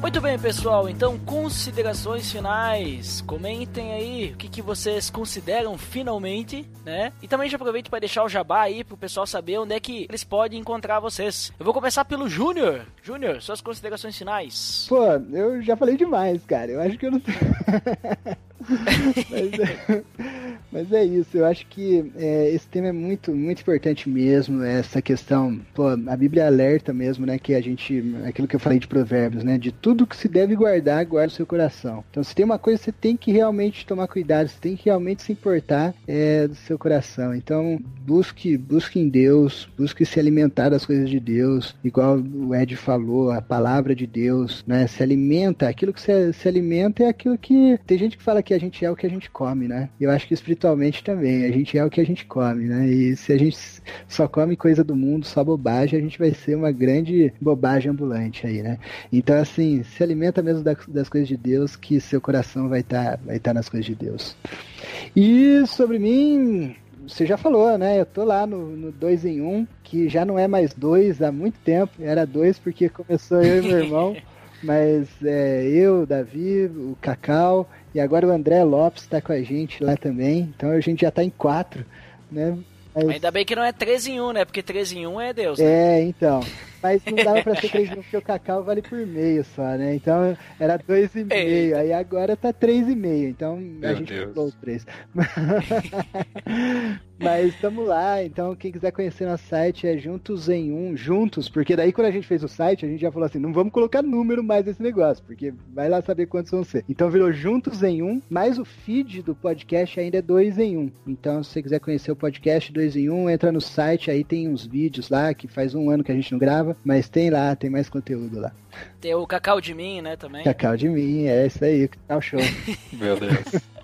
Muito bem, pessoal. Então, considerações finais. Comentem aí o que, que vocês consideram finalmente, né? E também já aproveito para deixar o jabá aí pro pessoal saber onde é que eles podem encontrar vocês. Eu vou começar pelo Júnior. Júnior, suas considerações finais. Pô, eu já falei demais, cara. Eu acho que eu não. mas, mas, é, isso, eu acho que é, esse tema é muito, muito importante mesmo, essa questão, pô, a Bíblia alerta mesmo, né, que a gente, aquilo que eu falei de provérbios, né, de tudo que se deve guardar, guarda o seu coração. Então, se tem uma coisa você tem que realmente tomar cuidado, você tem que realmente se importar é, do seu coração. Então, busque, busque em Deus, busque se alimentar das coisas de Deus, igual o Ed falou, a palavra de Deus, né, se alimenta, aquilo que se, se alimenta é aquilo que, tem gente que fala que a gente é o que a gente come, né? Eu acho que espiritualmente também, a gente é o que a gente come, né? E se a gente só come coisa do mundo, só bobagem, a gente vai ser uma grande bobagem ambulante aí, né? Então, assim, se alimenta mesmo das, das coisas de Deus, que seu coração vai estar tá, vai tá nas coisas de Deus. E sobre mim, você já falou, né? Eu tô lá no 2 em 1, um, que já não é mais dois há muito tempo, era dois porque começou eu e meu irmão. Mas é, eu, Davi, o Cacau e agora o André Lopes está com a gente lá também. Então a gente já está em quatro, né? Mas... Ainda bem que não é 3 em 1, né? Porque 3 em 1 é Deus. Né? É, então. Mas não dava pra ser 3 porque o Cacau vale por meio só, né? Então era 2,5. Aí agora tá 3,5. Então Meu a gente Deus. o 3. Mas estamos lá, então quem quiser conhecer nosso site é Juntos em Um, Juntos, porque daí quando a gente fez o site, a gente já falou assim, não vamos colocar número mais nesse negócio, porque vai lá saber quantos vão ser. Então virou Juntos em Um, mas o feed do podcast ainda é dois em um. Então se você quiser conhecer o podcast dois em um, entra no site, aí tem uns vídeos lá, que faz um ano que a gente não grava, mas tem lá, tem mais conteúdo lá. Tem o Cacau de mim, né, também. Cacau de mim, é isso aí, tá o show. Meu Deus.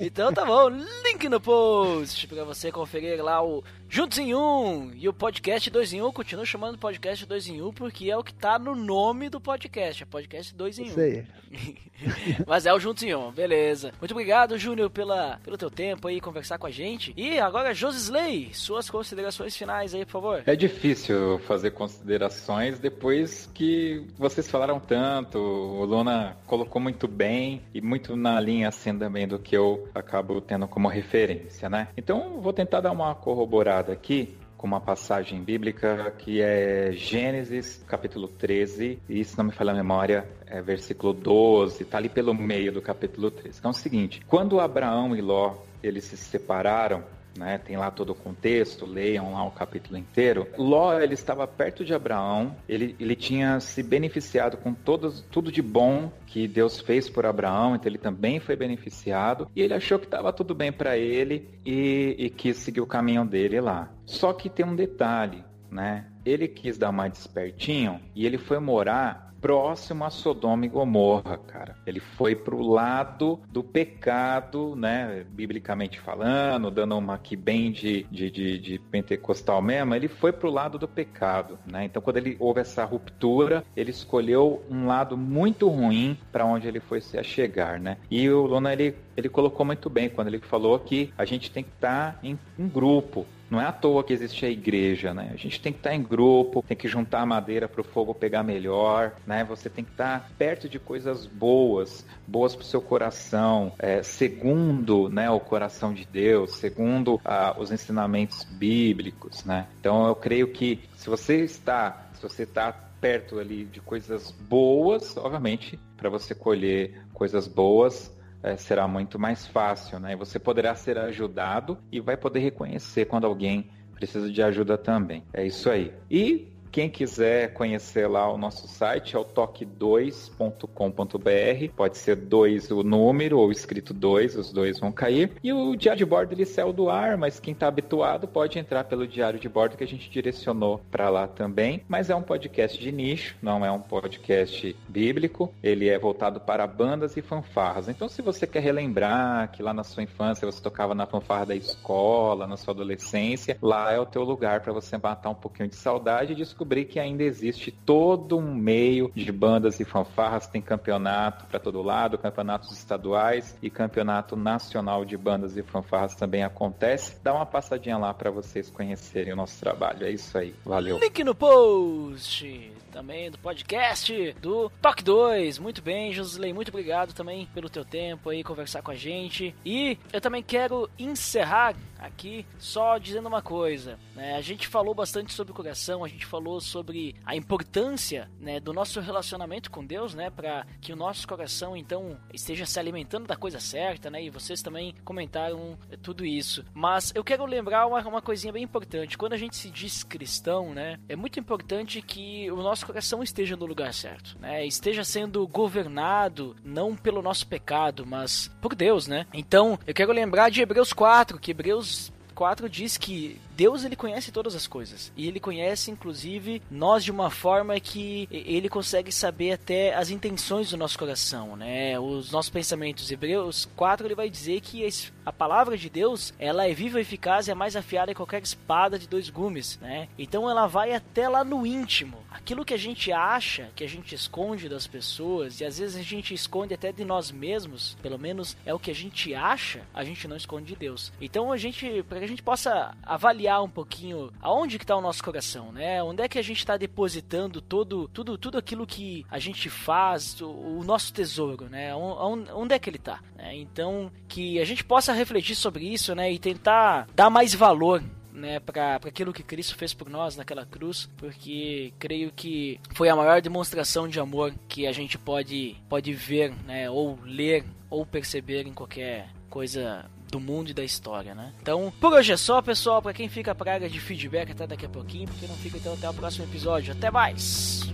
Então tá bom, link no post pra você conferir lá o Juntos em Um e o podcast 2 em 1. Continua chamando podcast 2 em 1 porque é o que tá no nome do podcast, é podcast 2 em 1. Isso aí. Mas é o Juntos em Um, beleza. Muito obrigado, Júnior, pela, pelo teu tempo aí, conversar com a gente. E agora, Josisley, suas considerações finais aí, por favor. É difícil fazer considerações depois que vocês falaram tanto, o Luna colocou muito bem e muito na linha assim também do que eu acabo tendo como referência, né? Então vou tentar dar uma corroborada aqui com uma passagem bíblica que é Gênesis capítulo 13, e se não me falha a memória, é versículo 12, tá ali pelo meio do capítulo 13. Então é o seguinte, quando Abraão e Ló eles se separaram, né, tem lá todo o contexto, leiam lá o capítulo inteiro. Ló, ele estava perto de Abraão, ele, ele tinha se beneficiado com todos, tudo de bom que Deus fez por Abraão, então ele também foi beneficiado, e ele achou que estava tudo bem para ele e, e quis seguir o caminho dele lá. Só que tem um detalhe, né? Ele quis dar mais despertinho e ele foi morar próximo a Sodoma e Gomorra, cara. Ele foi pro lado do pecado, né? Biblicamente falando, dando uma aqui bem de, de, de, de pentecostal mesmo, ele foi pro lado do pecado, né? Então, quando ele houve essa ruptura, ele escolheu um lado muito ruim para onde ele foi se achegar, né? E o Luna, ele, ele colocou muito bem quando ele falou que a gente tem que estar em um grupo, não é à toa que existe a igreja, né? A gente tem que estar em grupo, tem que juntar a madeira para o fogo pegar melhor, né? Você tem que estar perto de coisas boas, boas para o seu coração, é, segundo né, o coração de Deus, segundo ah, os ensinamentos bíblicos, né? Então eu creio que se você está, se você está perto ali de coisas boas, obviamente, para você colher coisas boas, é, será muito mais fácil, né? Você poderá ser ajudado e vai poder reconhecer quando alguém precisa de ajuda também. É isso aí. E quem quiser conhecer lá o nosso site é o toque2.com.br. Pode ser 2 o número ou escrito 2, os dois vão cair. E o diário de bordo ele saiu do ar, mas quem está habituado pode entrar pelo diário de bordo que a gente direcionou para lá também. Mas é um podcast de nicho, não é um podcast bíblico. Ele é voltado para bandas e fanfarras. Então, se você quer relembrar que lá na sua infância você tocava na fanfarra da escola, na sua adolescência, lá é o teu lugar para você matar um pouquinho de saudade e descobrir que ainda existe todo um meio de bandas e fanfarras, tem campeonato para todo lado, campeonatos estaduais e campeonato nacional de bandas e fanfarras também acontece. Dá uma passadinha lá para vocês conhecerem o nosso trabalho. É isso aí. Valeu. Link no post também do podcast do Toque 2. Muito bem, Josley, muito obrigado também pelo teu tempo aí, conversar com a gente. E eu também quero encerrar aqui só dizendo uma coisa, né? A gente falou bastante sobre o coração, a gente falou sobre a importância, né, do nosso relacionamento com Deus, né, para que o nosso coração então esteja se alimentando da coisa certa, né? E vocês também comentaram tudo isso. Mas eu quero lembrar uma, uma coisinha bem importante. Quando a gente se diz cristão, né, é muito importante que o nosso coração esteja no lugar certo, né? Esteja sendo governado não pelo nosso pecado, mas por Deus, né? Então, eu quero lembrar de Hebreus 4, que Hebreus 4 diz que Deus ele conhece todas as coisas e ele conhece inclusive nós de uma forma que ele consegue saber até as intenções do nosso coração, né? Os nossos pensamentos. Hebreus 4 ele vai dizer que a palavra de Deus, ela é viva, eficaz e é mais afiada que qualquer espada de dois gumes, né? Então ela vai até lá no íntimo. Aquilo que a gente acha, que a gente esconde das pessoas e às vezes a gente esconde até de nós mesmos, pelo menos é o que a gente acha, a gente não esconde de Deus. Então a gente, para que a gente possa avaliar um pouquinho aonde que tá o nosso coração, né? Onde é que a gente está depositando todo, tudo, tudo aquilo que a gente faz, o, o nosso tesouro, né? Onde, onde é que ele tá? Né? Então, que a gente possa refletir sobre isso, né? E tentar dar mais valor né, para aquilo que Cristo fez por nós naquela cruz, porque creio que foi a maior demonstração de amor que a gente pode, pode ver, né, ou ler, ou perceber em qualquer coisa do mundo e da história, né? Então, por hoje é só, pessoal. Para quem fica praga de feedback até daqui a pouquinho, porque não fica então até o próximo episódio. Até mais!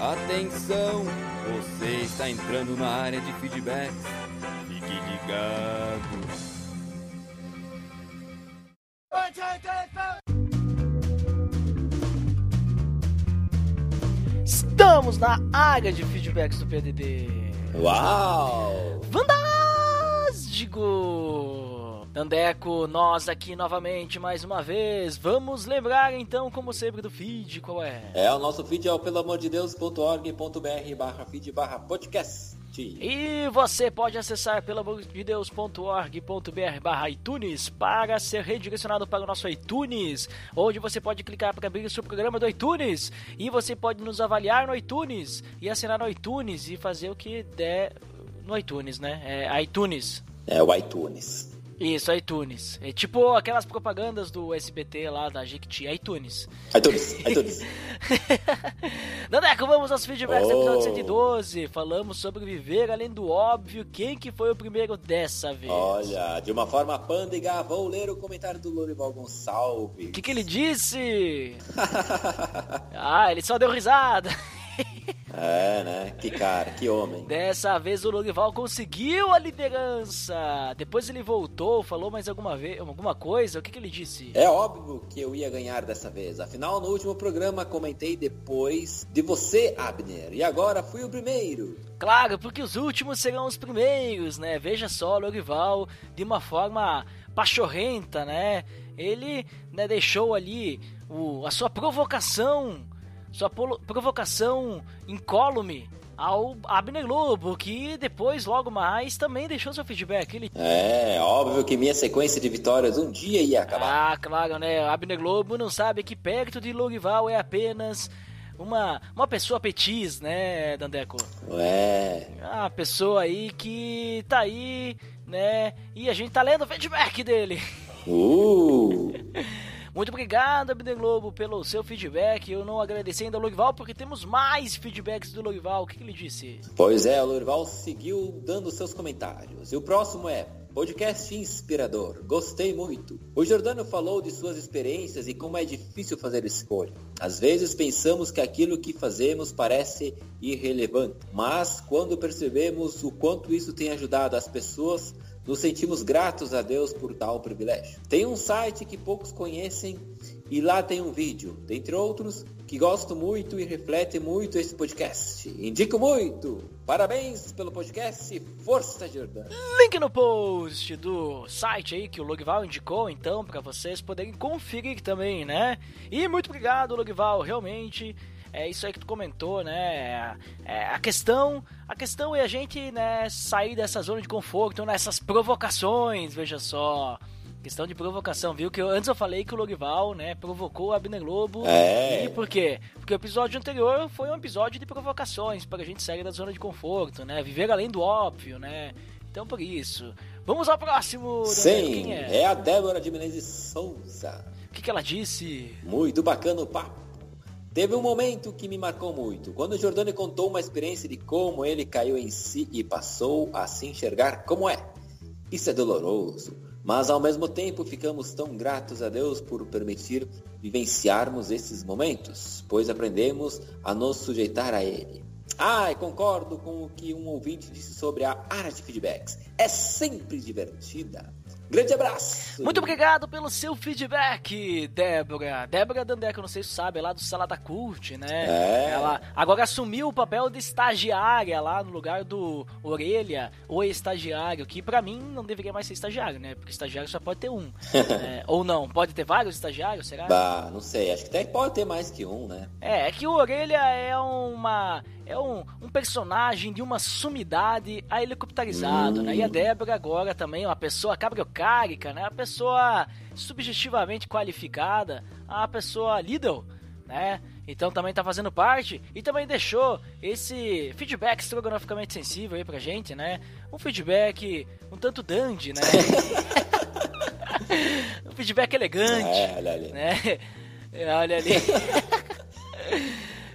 Atenção! Você está entrando na área de feedback. Fique ligado. Estamos na área de feedbacks do PDD. Uau! Fantástico! Dandeco, nós aqui novamente mais uma vez. Vamos lembrar então, como sempre, do feed, qual é? É, o nosso feed é o pelamordedeus.org.br barra feed barra podcast. E você pode acessar pelamordedeus.org.br barra iTunes para ser redirecionado para o nosso iTunes, onde você pode clicar para abrir o seu programa do iTunes e você pode nos avaliar no iTunes e assinar no iTunes e fazer o que der no iTunes, né? É iTunes. É o iTunes. Isso, iTunes. É tipo aquelas propagandas do SBT lá da Jequiti, iTunes. iTunes, iTunes. Dandeco, vamos aos feedbacks Oh. do episódio 112. Falamos sobre viver além do óbvio. Quem que foi o primeiro dessa vez? Olha, de uma forma pândega, vou ler o comentário do Lorival Gonçalves. O que, que ele disse? ah, ele só deu risada. É, né? Que cara, que homem. Dessa vez o Lorival conseguiu a liderança. Depois ele voltou, falou mais alguma vez, alguma coisa. O que, que ele disse? É óbvio que eu ia ganhar dessa vez. Afinal, no último programa comentei depois de você, Abner. E agora fui o primeiro. Claro, porque os últimos serão os primeiros, né? Veja só, Lorival, de uma forma pachorrenta, né? Ele né, deixou ali o, a sua provocação, sua provocação incólume ao Abner Lobo, que depois, logo mais, também deixou seu feedback. Ele É, óbvio que minha sequência de vitórias um dia ia acabar. Ah, claro, né? Abner Globo não sabe que perto de Lorival é apenas uma, uma pessoa petis, né, Dandeco? É, Ah, pessoa aí que tá aí, né? E a gente tá lendo o feedback dele. uh, Muito obrigado, Abner Globo, pelo seu feedback. Eu não agradeci ainda ao Lorival porque temos mais feedbacks do Lorival. O que, que ele disse? Pois é, o Lorival seguiu dando seus comentários. E o próximo é podcast inspirador. Gostei muito. O Jordano falou de suas experiências e como é difícil fazer escolha. Às vezes pensamos que aquilo que fazemos parece irrelevante, mas quando percebemos o quanto isso tem ajudado as pessoas, nos sentimos gratos a Deus por tal privilégio. Tem um site que poucos conhecem e lá tem um vídeo, dentre outros, que gosto muito e reflete muito esse podcast. Indico muito! Parabéns pelo podcast Força Jordano! Link no post do site aí que o Logval indicou, então, para vocês poderem conferir também, né? E muito obrigado, Logval, realmente. É isso aí que tu comentou, né? É, a questão, a questão é a gente, né, sair dessa zona de conforto, nessas provocações, veja só. Questão de provocação, viu? Que eu- antes eu falei que o Lorival, né, provocou o Abner Lobo. É. E por quê? Porque o episódio anterior foi um episódio de provocações para a gente sair da zona de conforto, né? Viver além do óbvio, né? Então por isso. Vamos ao próximo. Sim, Quem é? é a Débora de Menezes Souza. O que, que ela disse? Muito bacana o papo. Teve um momento que me marcou muito, quando o Jordano contou uma experiência de como ele caiu em si e passou a se enxergar como é. Isso é doloroso, mas ao mesmo tempo ficamos tão gratos a Deus por permitir vivenciarmos esses momentos, pois aprendemos a nos sujeitar a Ele. Ah, e concordo com o que um ouvinte disse sobre a área de feedbacks. É sempre divertida. Grande abraço! Muito obrigado pelo seu feedback, Débora. Débora Dandeco, não sei se sabe, é lá do Salada Cult, né? É. Ela agora assumiu o papel de estagiária lá no lugar do Orelha, o estagiário, que pra mim não deveria mais ser estagiário, né? Porque estagiário só pode ter um. É, ou não, pode ter vários estagiários, será? Bah, não sei, acho que até pode ter mais que um, né? É, é que o Orelha é uma. É um, um personagem de uma sumidade a helicopterizado, Hum. né? E a Débora agora também é uma pessoa cabriocárica, né? Uma pessoa subjetivamente qualificada, uma pessoa Lidl, né? então também tá fazendo parte e também deixou esse feedback estrogonoficamente sensível aí pra gente, né? Um feedback um tanto dandy, né? um feedback elegante. É, olha ali. Né? Olha ali.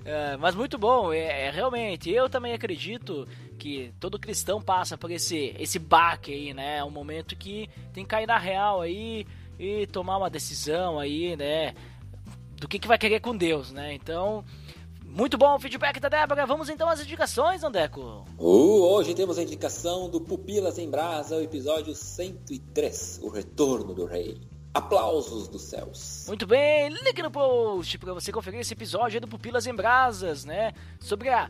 É, mas muito bom, é, é, realmente. Eu também acredito que todo cristão passa por esse, esse baque aí, né? É um momento que tem que cair na real aí e tomar uma decisão aí, né? Do que, que vai querer com Deus, né? Então, muito bom o feedback da Débora. Vamos então às indicações, Andeco. Uh, hoje temos a indicação do Pupilas em Brasa, o episódio 103, O Retorno do Rei. Aplausos dos céus. Muito bem, link no post para você conferir esse episódio do Pupilas em Brasas, né? Sobre a.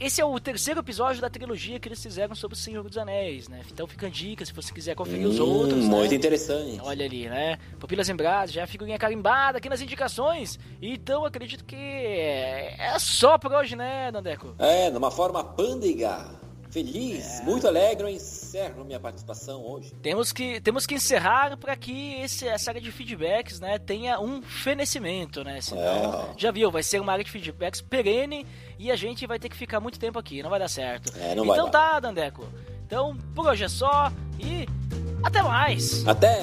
Esse é o terceiro episódio da trilogia que eles fizeram sobre o Senhor dos Anéis, né? Então fica a dica se você quiser conferir hum, os outros. Muito né? interessante. Olha ali, né? Pupilas em Brasas, já é figurinha carimbada aqui nas indicações. Então acredito que é só por hoje, né, Nandeco? É, numa forma pândega feliz, é. muito alegre, eu encerro minha participação hoje. Temos que, temos que encerrar para que esse, essa área de feedbacks né, tenha um fenecimento, né? Senão, é. já viu, vai ser uma área de feedbacks perene e a gente vai ter que ficar muito tempo aqui, não vai dar certo. É, não então vai tá, Dandeco. Então, por hoje é só e até mais. Até!